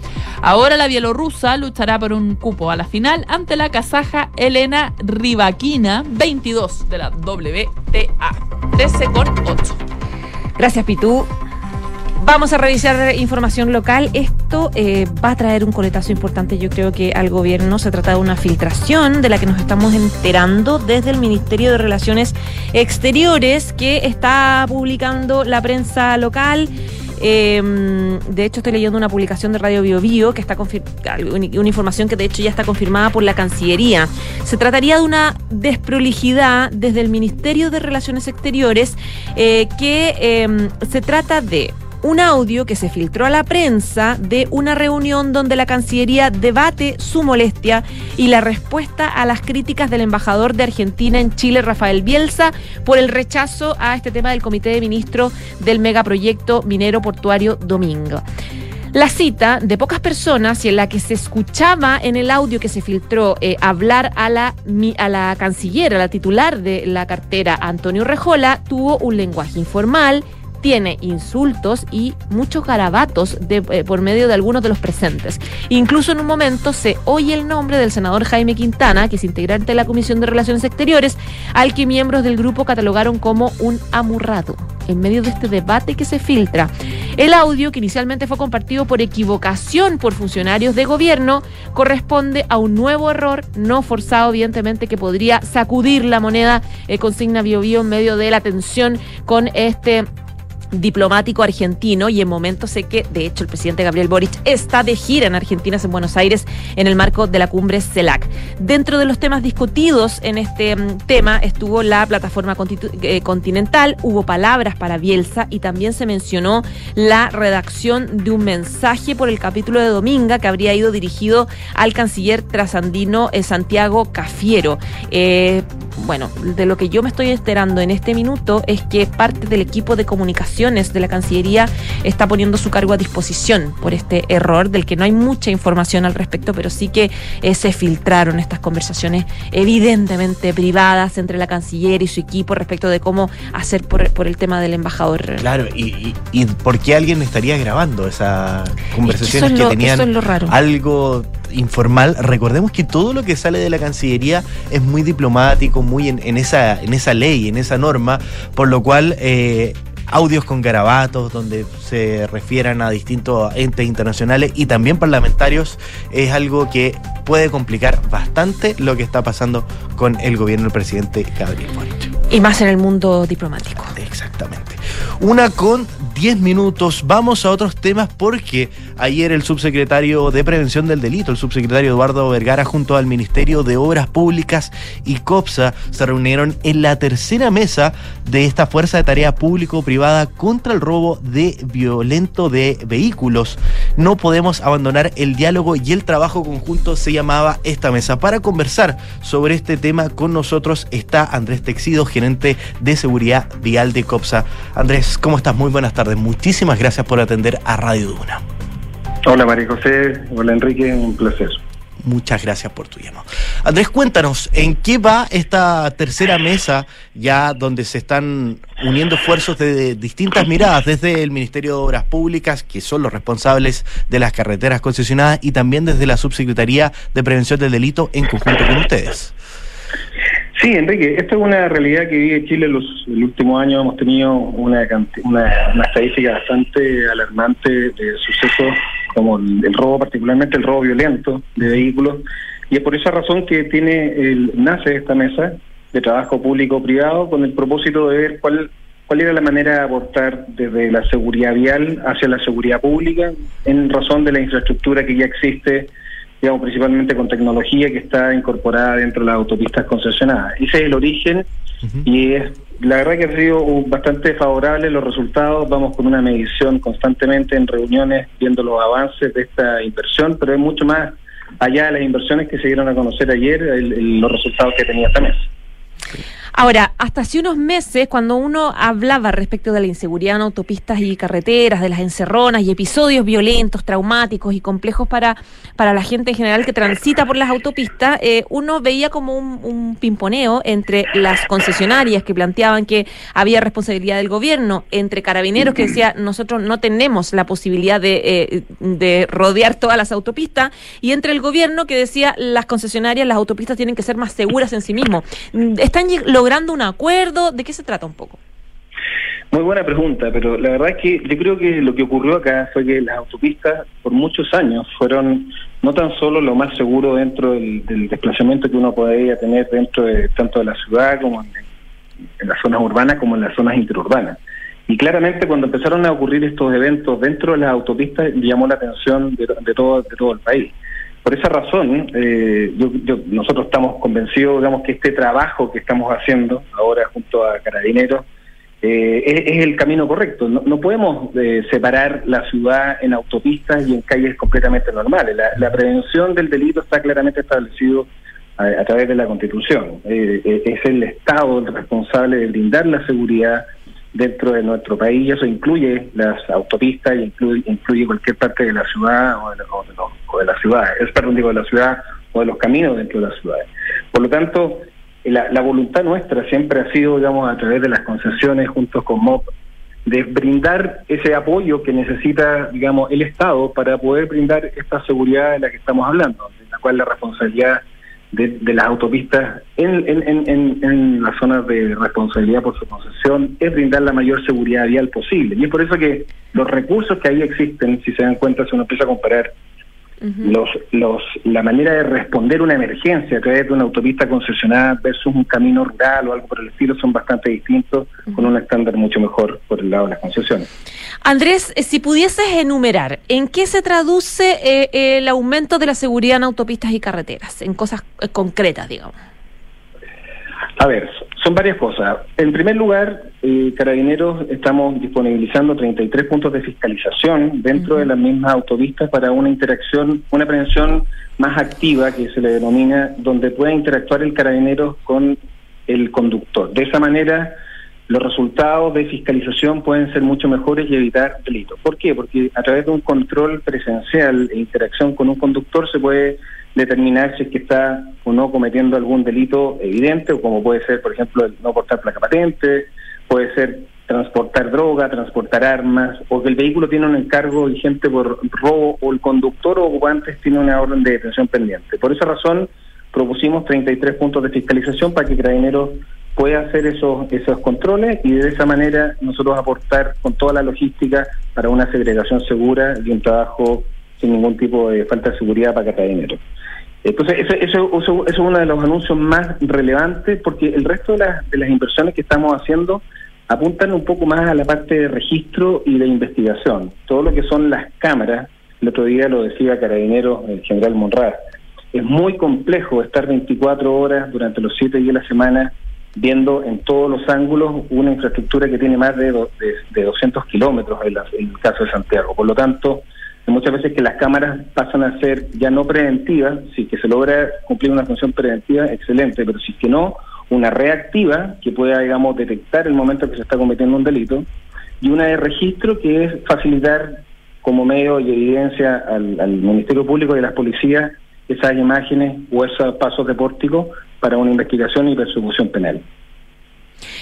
Ahora la bielorrusa luchará por un cupo a la final ante la kazaja Elena Rybakina, 22 de la WTA, 13 con 8. Gracias, Pitú. Vamos a revisar información local. Esto eh, va a traer un coletazo importante, yo creo que al gobierno. Se trata de una filtración de la que nos estamos enterando desde el Ministerio de Relaciones Exteriores que está publicando la prensa local. Eh, de hecho, estoy leyendo una publicación de Radio Bio Bio que está una información que de hecho ya está confirmada por la Cancillería. Se trataría de una desprolijidad desde el Ministerio de Relaciones Exteriores eh, que eh, se trata de un audio que se filtró a la prensa de una reunión donde la Cancillería debate su molestia y la respuesta a las críticas del embajador de Argentina en Chile, Rafael Bielsa, por el rechazo a este tema del Comité de Ministros del megaproyecto minero portuario Domingo. La cita de pocas personas y en la que se escuchaba en el audio que se filtró eh, hablar a la, a la canciller, a la titular de la cartera, Antonio Rejola, tuvo un lenguaje informal, tiene insultos y muchos garabatos de- eh, por medio de algunos de los presentes. Incluso en un momento se oye el nombre del senador Jaime Quintana, que es integrante de la Comisión de Relaciones Exteriores, al que miembros del grupo catalogaron como un amurrado en medio de este debate que se filtra. El audio, que inicialmente fue compartido por equivocación por funcionarios de gobierno, corresponde a un nuevo error no forzado, evidentemente, que podría sacudir la moneda, eh, consigna Bio Bio en medio de la tensión con este diplomático argentino y en momentos sé que de hecho el presidente Gabriel Boric está de gira en Argentina en Buenos Aires en el marco de la cumbre CELAC. Dentro de los temas discutidos en este mm, tema estuvo la plataforma eh, continental, hubo palabras para Bielsa y también se mencionó la redacción de un mensaje por el capítulo de Dominga que habría ido dirigido al canciller trasandino eh, Santiago Cafiero. Eh, bueno, de lo que yo me estoy enterando en este minuto es que parte del equipo de comunicaciones de la Cancillería está poniendo su cargo a disposición por este error, del que no hay mucha información al respecto, pero sí que eh, se filtraron estas conversaciones evidentemente privadas entre la Canciller y su equipo respecto de cómo hacer por, por el tema del embajador. Claro, y, y, y por qué alguien estaría grabando esas conversaciones es que lo- tenían eso es lo raro. algo informal? Recordemos que todo lo que sale de la Cancillería es muy diplomático, muy en, en esa, en esa ley, en esa norma, por lo cual eh, audios con garabatos donde se refieran a distintos entes internacionales y también parlamentarios es algo que puede complicar bastante lo que está pasando con el gobierno del presidente Gabriel Boric. Y más en el mundo diplomático. Exactamente. Una con 10 minutos. Vamos a otros temas porque ayer el subsecretario de Prevención del Delito, el subsecretario Eduardo Vergara, junto al Ministerio de Obras Públicas y COPSA, se reunieron en la tercera mesa de esta Fuerza de Tarea Público-Privada contra el robo de violento de vehículos. No podemos abandonar el diálogo y el trabajo conjunto se llamaba esta mesa. Para conversar sobre este tema con nosotros está Andrés Texido, gerente de seguridad vial de COPSA. Andrés, ¿cómo estás? Muy buenas tardes. Muchísimas gracias por atender a Radio Duna. Hola María José, hola Enrique, un placer. Muchas gracias por tu llamado. Andrés, cuéntanos, ¿en qué va esta tercera mesa ya donde se están uniendo esfuerzos de, de distintas miradas, desde el Ministerio de Obras Públicas, que son los responsables de las carreteras concesionadas, y también desde la Subsecretaría de Prevención del Delito en conjunto con ustedes? Sí, Enrique, esto es una realidad que vive Chile los, el último año. Hemos tenido una, una, estadística bastante alarmante de sucesos como el, el robo, particularmente el robo violento de vehículos. Y es por esa razón que tiene el, nace esta mesa de trabajo público-privado con el propósito de ver cuál, cuál era la manera de aportar desde la seguridad vial hacia la seguridad pública en razón de la infraestructura que ya existe digamos, principalmente con tecnología que está incorporada dentro de las autopistas concesionadas. Ese es el origen y es la verdad que ha sido bastante favorable los resultados. Vamos con una medición constantemente en reuniones viendo los avances de esta inversión, pero es mucho más allá de las inversiones que se dieron a conocer ayer, el- el- los resultados que tenía esta mesa. Ahora, hasta hace unos meses, cuando uno hablaba respecto de la inseguridad en autopistas y carreteras, de las encerronas y episodios violentos, traumáticos y complejos para, para la gente en general que transita por las autopistas, eh, uno veía como un, pimponeo entre las concesionarias que planteaban que había responsabilidad del gobierno, entre carabineros que decía nosotros no tenemos la posibilidad de, eh, de rodear todas las autopistas, y entre el gobierno que decía las concesionarias, las autopistas tienen que ser más seguras en sí mismos. ¿Están lleg- logrando un acuerdo? ¿De qué se trata un poco? Muy buena pregunta, pero la verdad es que yo creo que lo que ocurrió acá fue que las autopistas por muchos años fueron no tan solo lo más seguro dentro del, desplazamiento que uno podía tener dentro de tanto de la ciudad como en, en las zonas urbanas como en las zonas interurbanas. Y claramente cuando empezaron a ocurrir estos eventos dentro de las autopistas llamó la atención de, de todo de todo el país. Por esa razón, eh, yo- yo- nosotros estamos convencidos, digamos, que este trabajo que estamos haciendo ahora junto a Carabineros eh, es, el camino correcto. No, no podemos eh, separar la ciudad en autopistas y en calles completamente normales. La, la prevención del delito está claramente establecido a, a través de la Constitución. Eh, eh, es el Estado el responsable de brindar la seguridad dentro de nuestro país y eso incluye las autopistas y incluye, incluye cualquier parte de la ciudad o de, la- o de los- o de la ciudad, es perdón, digo, de la ciudad o de los caminos dentro de las ciudades. Por lo tanto, la, la voluntad nuestra siempre ha sido, digamos, a través de las concesiones juntos con MOP, de brindar ese apoyo que necesita, digamos, el Estado para poder brindar esta seguridad de la que estamos hablando, de la cual la responsabilidad de, de las autopistas en, en, en, en, las zonas de responsabilidad por su concesión es brindar la mayor seguridad vial posible. Y es por eso que los recursos que ahí existen, si se dan cuenta, si uno empieza a comparar los, los, la manera de responder una emergencia a través de una autopista concesionada versus un camino rural o algo por el estilo son bastante distintos, con un estándar mucho mejor por el lado de las concesiones. Andrés, eh, si pudieses enumerar, ¿en qué se traduce eh, el aumento de la seguridad en autopistas y carreteras? En cosas eh, concretas, digamos. A ver, son varias cosas. En primer lugar, eh, Carabineros estamos disponibilizando 33 puntos de fiscalización dentro de las mismas autopistas para una interacción, una prevención más activa que se le denomina, donde pueda interactuar el Carabineros con el conductor. De esa manera, los resultados de fiscalización pueden ser mucho mejores y evitar delitos. ¿Por qué? Porque a través de un control presencial e interacción con un conductor se puede determinar si es que está o no cometiendo algún delito evidente, como puede ser, por ejemplo, el no portar placa patente, puede ser transportar droga, transportar armas, o que el vehículo tiene un encargo vigente por robo, o el conductor o ocupantes tiene una orden de detención pendiente. Por esa razón, propusimos 33 puntos de fiscalización para que Carabineros pueda hacer esos, esos controles y de esa manera nosotros aportar con toda la logística para una segregación segura y un trabajo sin ningún tipo de falta de seguridad para Carabineros. Entonces, eso, eso, eso- es uno de los anuncios más relevantes porque el resto de, las de las inversiones que estamos haciendo apuntan un poco más a la parte de registro y de investigación. Todo lo que son las cámaras, el otro día lo decía Carabinero, el general Monrad, es muy complejo estar 24 horas durante los 7 días de la semana viendo en todos los ángulos una infraestructura que tiene más de, do- de, de 200 kilómetros en, en el caso de Santiago. Por lo tanto, muchas veces que las cámaras pasan a ser ya no preventivas, si que se logra cumplir una función preventiva, excelente, pero si que no, una reactiva que pueda, digamos, detectar el momento que se está cometiendo un delito, y una de registro que es facilitar como medio y evidencia al, al Ministerio Público y a las policías esas imágenes o esos pasos de pórtico para una investigación y persecución penal.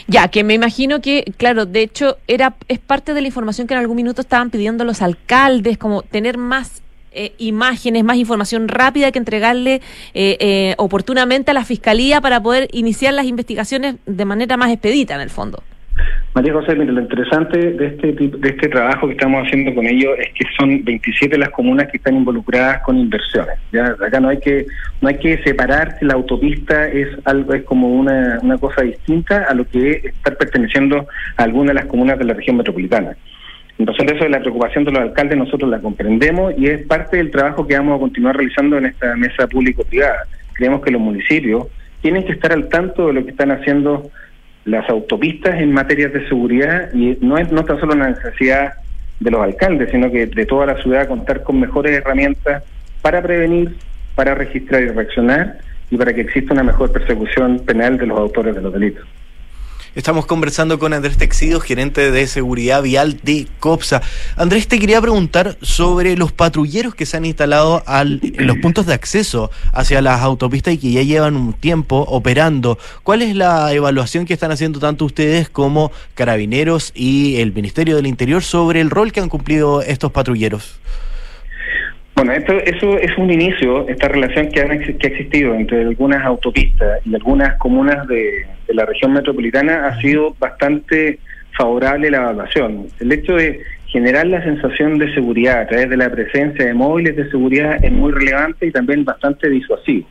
Ya, que me imagino que, claro, de hecho, era es parte de la información que en algún minuto estaban pidiendo los alcaldes, como tener más eh, imágenes, más información rápida que entregarle eh, eh, oportunamente a la fiscalía para poder iniciar las investigaciones de manera más expedita, en el fondo. María José, mire, lo interesante de este de este trabajo que estamos haciendo con ellos es que son 27 las comunas que están involucradas con inversiones. Ya acá no hay que no hay que separar que la autopista es algo es como una, una cosa distinta a lo que es estar perteneciendo a alguna de las comunas de la región metropolitana. Entonces, eso de la preocupación de los alcaldes nosotros la comprendemos y es parte del trabajo que vamos a continuar realizando en esta mesa público-privada. Creemos que los municipios tienen que estar al tanto de lo que están haciendo las autopistas en materia de seguridad y no es no tan solo una necesidad de los alcaldes, sino que de toda la ciudad contar con mejores herramientas para prevenir, para registrar y reaccionar y para que exista una mejor persecución penal de los autores de los delitos. Estamos conversando con Andrés Texido, gerente de seguridad vial de COPSA. Andrés, te quería preguntar sobre los patrulleros que se han instalado al- en los puntos de acceso hacia las autopistas y que ya llevan un tiempo operando. ¿Cuál es la evaluación que están haciendo tanto ustedes como Carabineros y el Ministerio del Interior sobre el rol que han cumplido estos patrulleros? Bueno, esto, eso es un inicio, esta relación que, han que ha existido entre algunas autopistas y algunas comunas de, de la región metropolitana ha sido bastante favorable la evaluación. El hecho de generar la sensación de seguridad a través de la presencia de móviles de seguridad es muy relevante y también bastante disuasivo.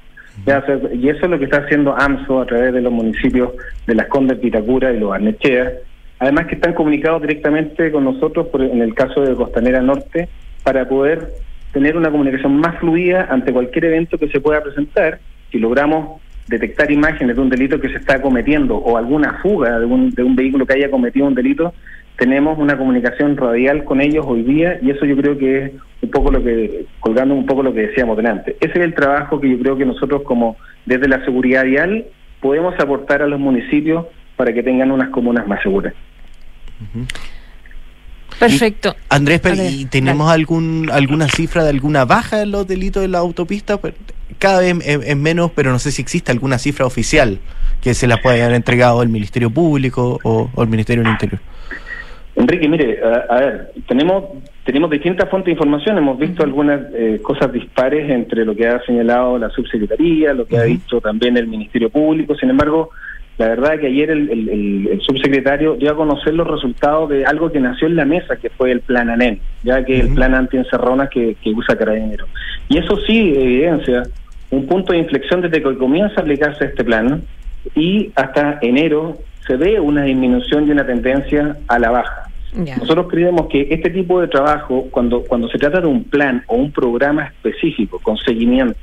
Ya, o sea, y eso es lo que está haciendo AMSO a través de los municipios de Las Condes, Pitacura y Los Arnechea. Además que están comunicados directamente con nosotros, por, en el caso de Costanera Norte, para poder tener una comunicación más fluida ante cualquier evento que se pueda presentar. Si logramos detectar imágenes de un delito que se está cometiendo o alguna fuga de un, de un vehículo que haya cometido un delito, tenemos una comunicación radial con ellos hoy día y eso yo creo que es un poco lo que, colgando un poco lo que decíamos delante. Ese es el trabajo que yo creo que nosotros como desde la seguridad vial podemos aportar a los municipios para que tengan unas comunas más seguras. Perfecto. Andrés, pero, Andrés, ¿y tenemos algún alguna cifra de alguna baja en los delitos de la autopista? Pues, Cada vez es, menos, pero no sé si existe alguna cifra oficial que se la pueda haber entregado el Ministerio Público o, o el Ministerio del Interior. Enrique, mire, a, a ver, tenemos tenemos distintas fuentes de información, hemos visto algunas eh, cosas dispares entre lo que ha señalado la subsecretaría, lo que ha dicho también el Ministerio Público, sin embargo, la verdad es que ayer el, el- el- el subsecretario dio a conocer los resultados de algo que nació en la mesa, que fue el plan ANEN, ya que el plan antiencerronas que, que usa Carabineros. Y eso sí evidencia un punto de inflexión desde que comienza a aplicarse este plan y hasta enero se ve una disminución y una tendencia a la baja. Nosotros creemos que este tipo de trabajo, cuando, cuando se trata de un plan o un programa específico, con seguimiento,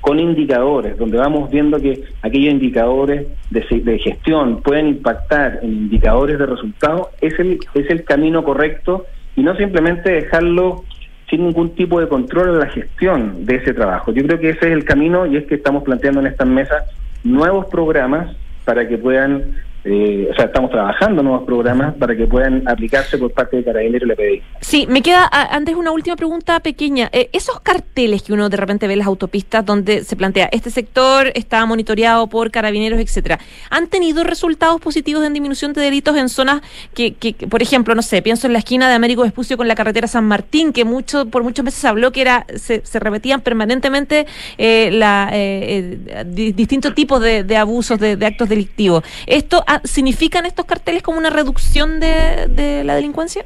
con indicadores, donde vamos viendo que aquellos indicadores de, gestión pueden impactar en indicadores de resultados, es el, es el camino correcto y no simplemente dejarlo sin ningún tipo de control a la gestión de ese trabajo. Yo creo que ese es el camino y es que estamos planteando en estas mesas nuevos programas para que puedan, eh, o sea, estamos trabajando nuevos programas para que puedan aplicarse por parte de Carabineros y la PDI. Sí, me queda antes una última pregunta pequeña. Eh, esos carteles que uno de repente ve en las autopistas donde se plantea este sector está monitoreado por carabineros, etcétera, ¿han tenido resultados positivos en disminución de delitos en zonas que, que, por ejemplo, no sé, pienso en la esquina de Américo Vespucio con la carretera San Martín, que mucho por muchos meses se habló que era se, se repetían permanentemente eh, la, eh, eh, di- distintos tipos de, de abusos, de, de actos delictivos. ¿Esto significan estos carteles como una reducción de, de la delincuencia?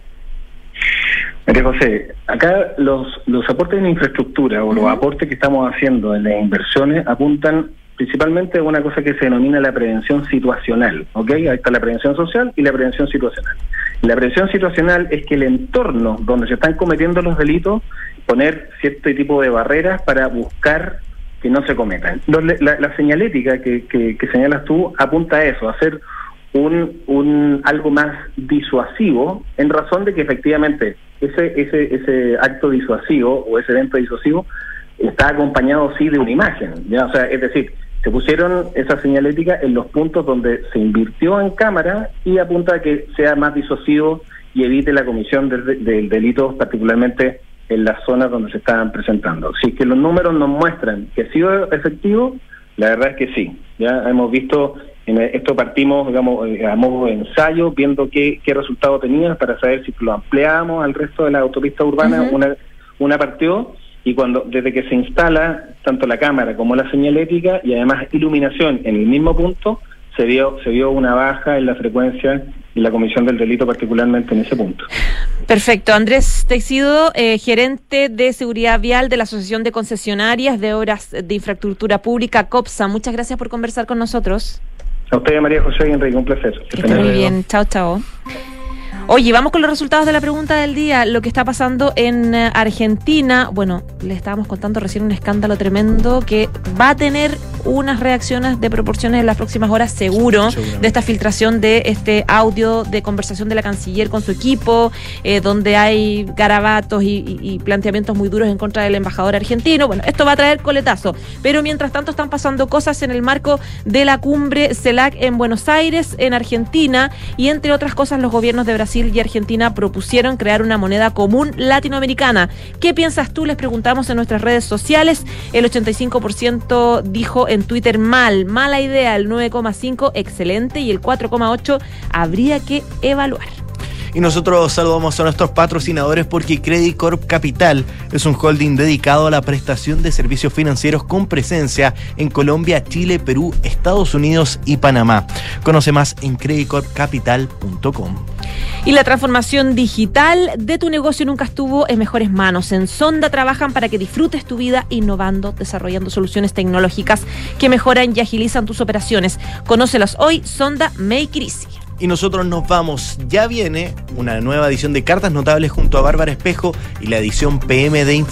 María José, acá los, los aportes en infraestructura o los aportes que estamos haciendo en las inversiones apuntan principalmente a una cosa que se denomina la prevención situacional, ¿ok? Ahí está la prevención social y la prevención situacional. La prevención situacional es que el entorno donde se están cometiendo los delitos, poner cierto tipo de barreras para buscar que no se cometan. La, la señalética que, que, que señalas tú apunta a eso, a hacer un, un algo más disuasivo en razón de que efectivamente ese ese ese acto disuasivo o ese evento disuasivo está acompañado sí de una imagen ya o sea es decir se pusieron esa señalética en los puntos donde se invirtió en cámara y apunta a que sea más disuasivo y evite la comisión del, del delito particularmente en las zonas donde se estaban presentando. Si es que los números nos muestran que ha sido efectivo la verdad es que sí ya hemos visto en esto partimos, digamos, eh, a modo de ensayo, viendo qué, qué resultado tenía para saber si lo ampliábamos al resto de la autopista urbana. Ujú. Una una partió y cuando desde que se instala tanto la cámara como la señalética y además iluminación en el mismo punto, se vio se vio una baja en la frecuencia y la comisión del delito particularmente en ese punto. Perfecto. Andrés Texido, eh, gerente de seguridad vial de la Asociación de Concesionarias de Obras de Infraestructura Pública, COPSA. Muchas gracias por conversar con nosotros. A usted, María José y Enrique, un placer. Que esté muy bien. Chao, chao. Oye, vamos con los resultados de la pregunta del día. Lo que está pasando en eh, Argentina. Bueno, le estábamos contando recién un escándalo tremendo que va a tener unas reacciones de proporciones en las próximas horas, seguro, de esta filtración de este audio de conversación de la canciller con su equipo, eh, donde hay garabatos y, y- planteamientos muy duros en contra del embajador argentino. Bueno, esto va a traer coletazo. Pero mientras tanto están pasando cosas en el marco de la cumbre CELAC en Buenos Aires, en Argentina, y entre otras cosas los gobiernos de Brasil y Argentina propusieron crear una moneda común latinoamericana. ¿Qué piensas tú? Les preguntamos en nuestras redes sociales. El 85% dijo en Twitter mal, mala idea, el 9,5 excelente y el 4,8 habría que evaluar. Y nosotros saludamos a nuestros patrocinadores porque Credit Corp Capital es un holding dedicado a la prestación de servicios financieros con presencia en Colombia, Chile, Perú, Estados Unidos y Panamá. Conoce más en creditcorpcapital.com. Y la transformación digital de tu negocio nunca estuvo en mejores manos. En Sonda trabajan para que disfrutes tu vida innovando, desarrollando soluciones tecnológicas que mejoran y agilizan tus operaciones. Conócelas hoy, Sonda Make It Easy. Y nosotros nos vamos. Ya viene una nueva edición de Cartas Notables junto a Bárbara Espejo y la edición PM de Info.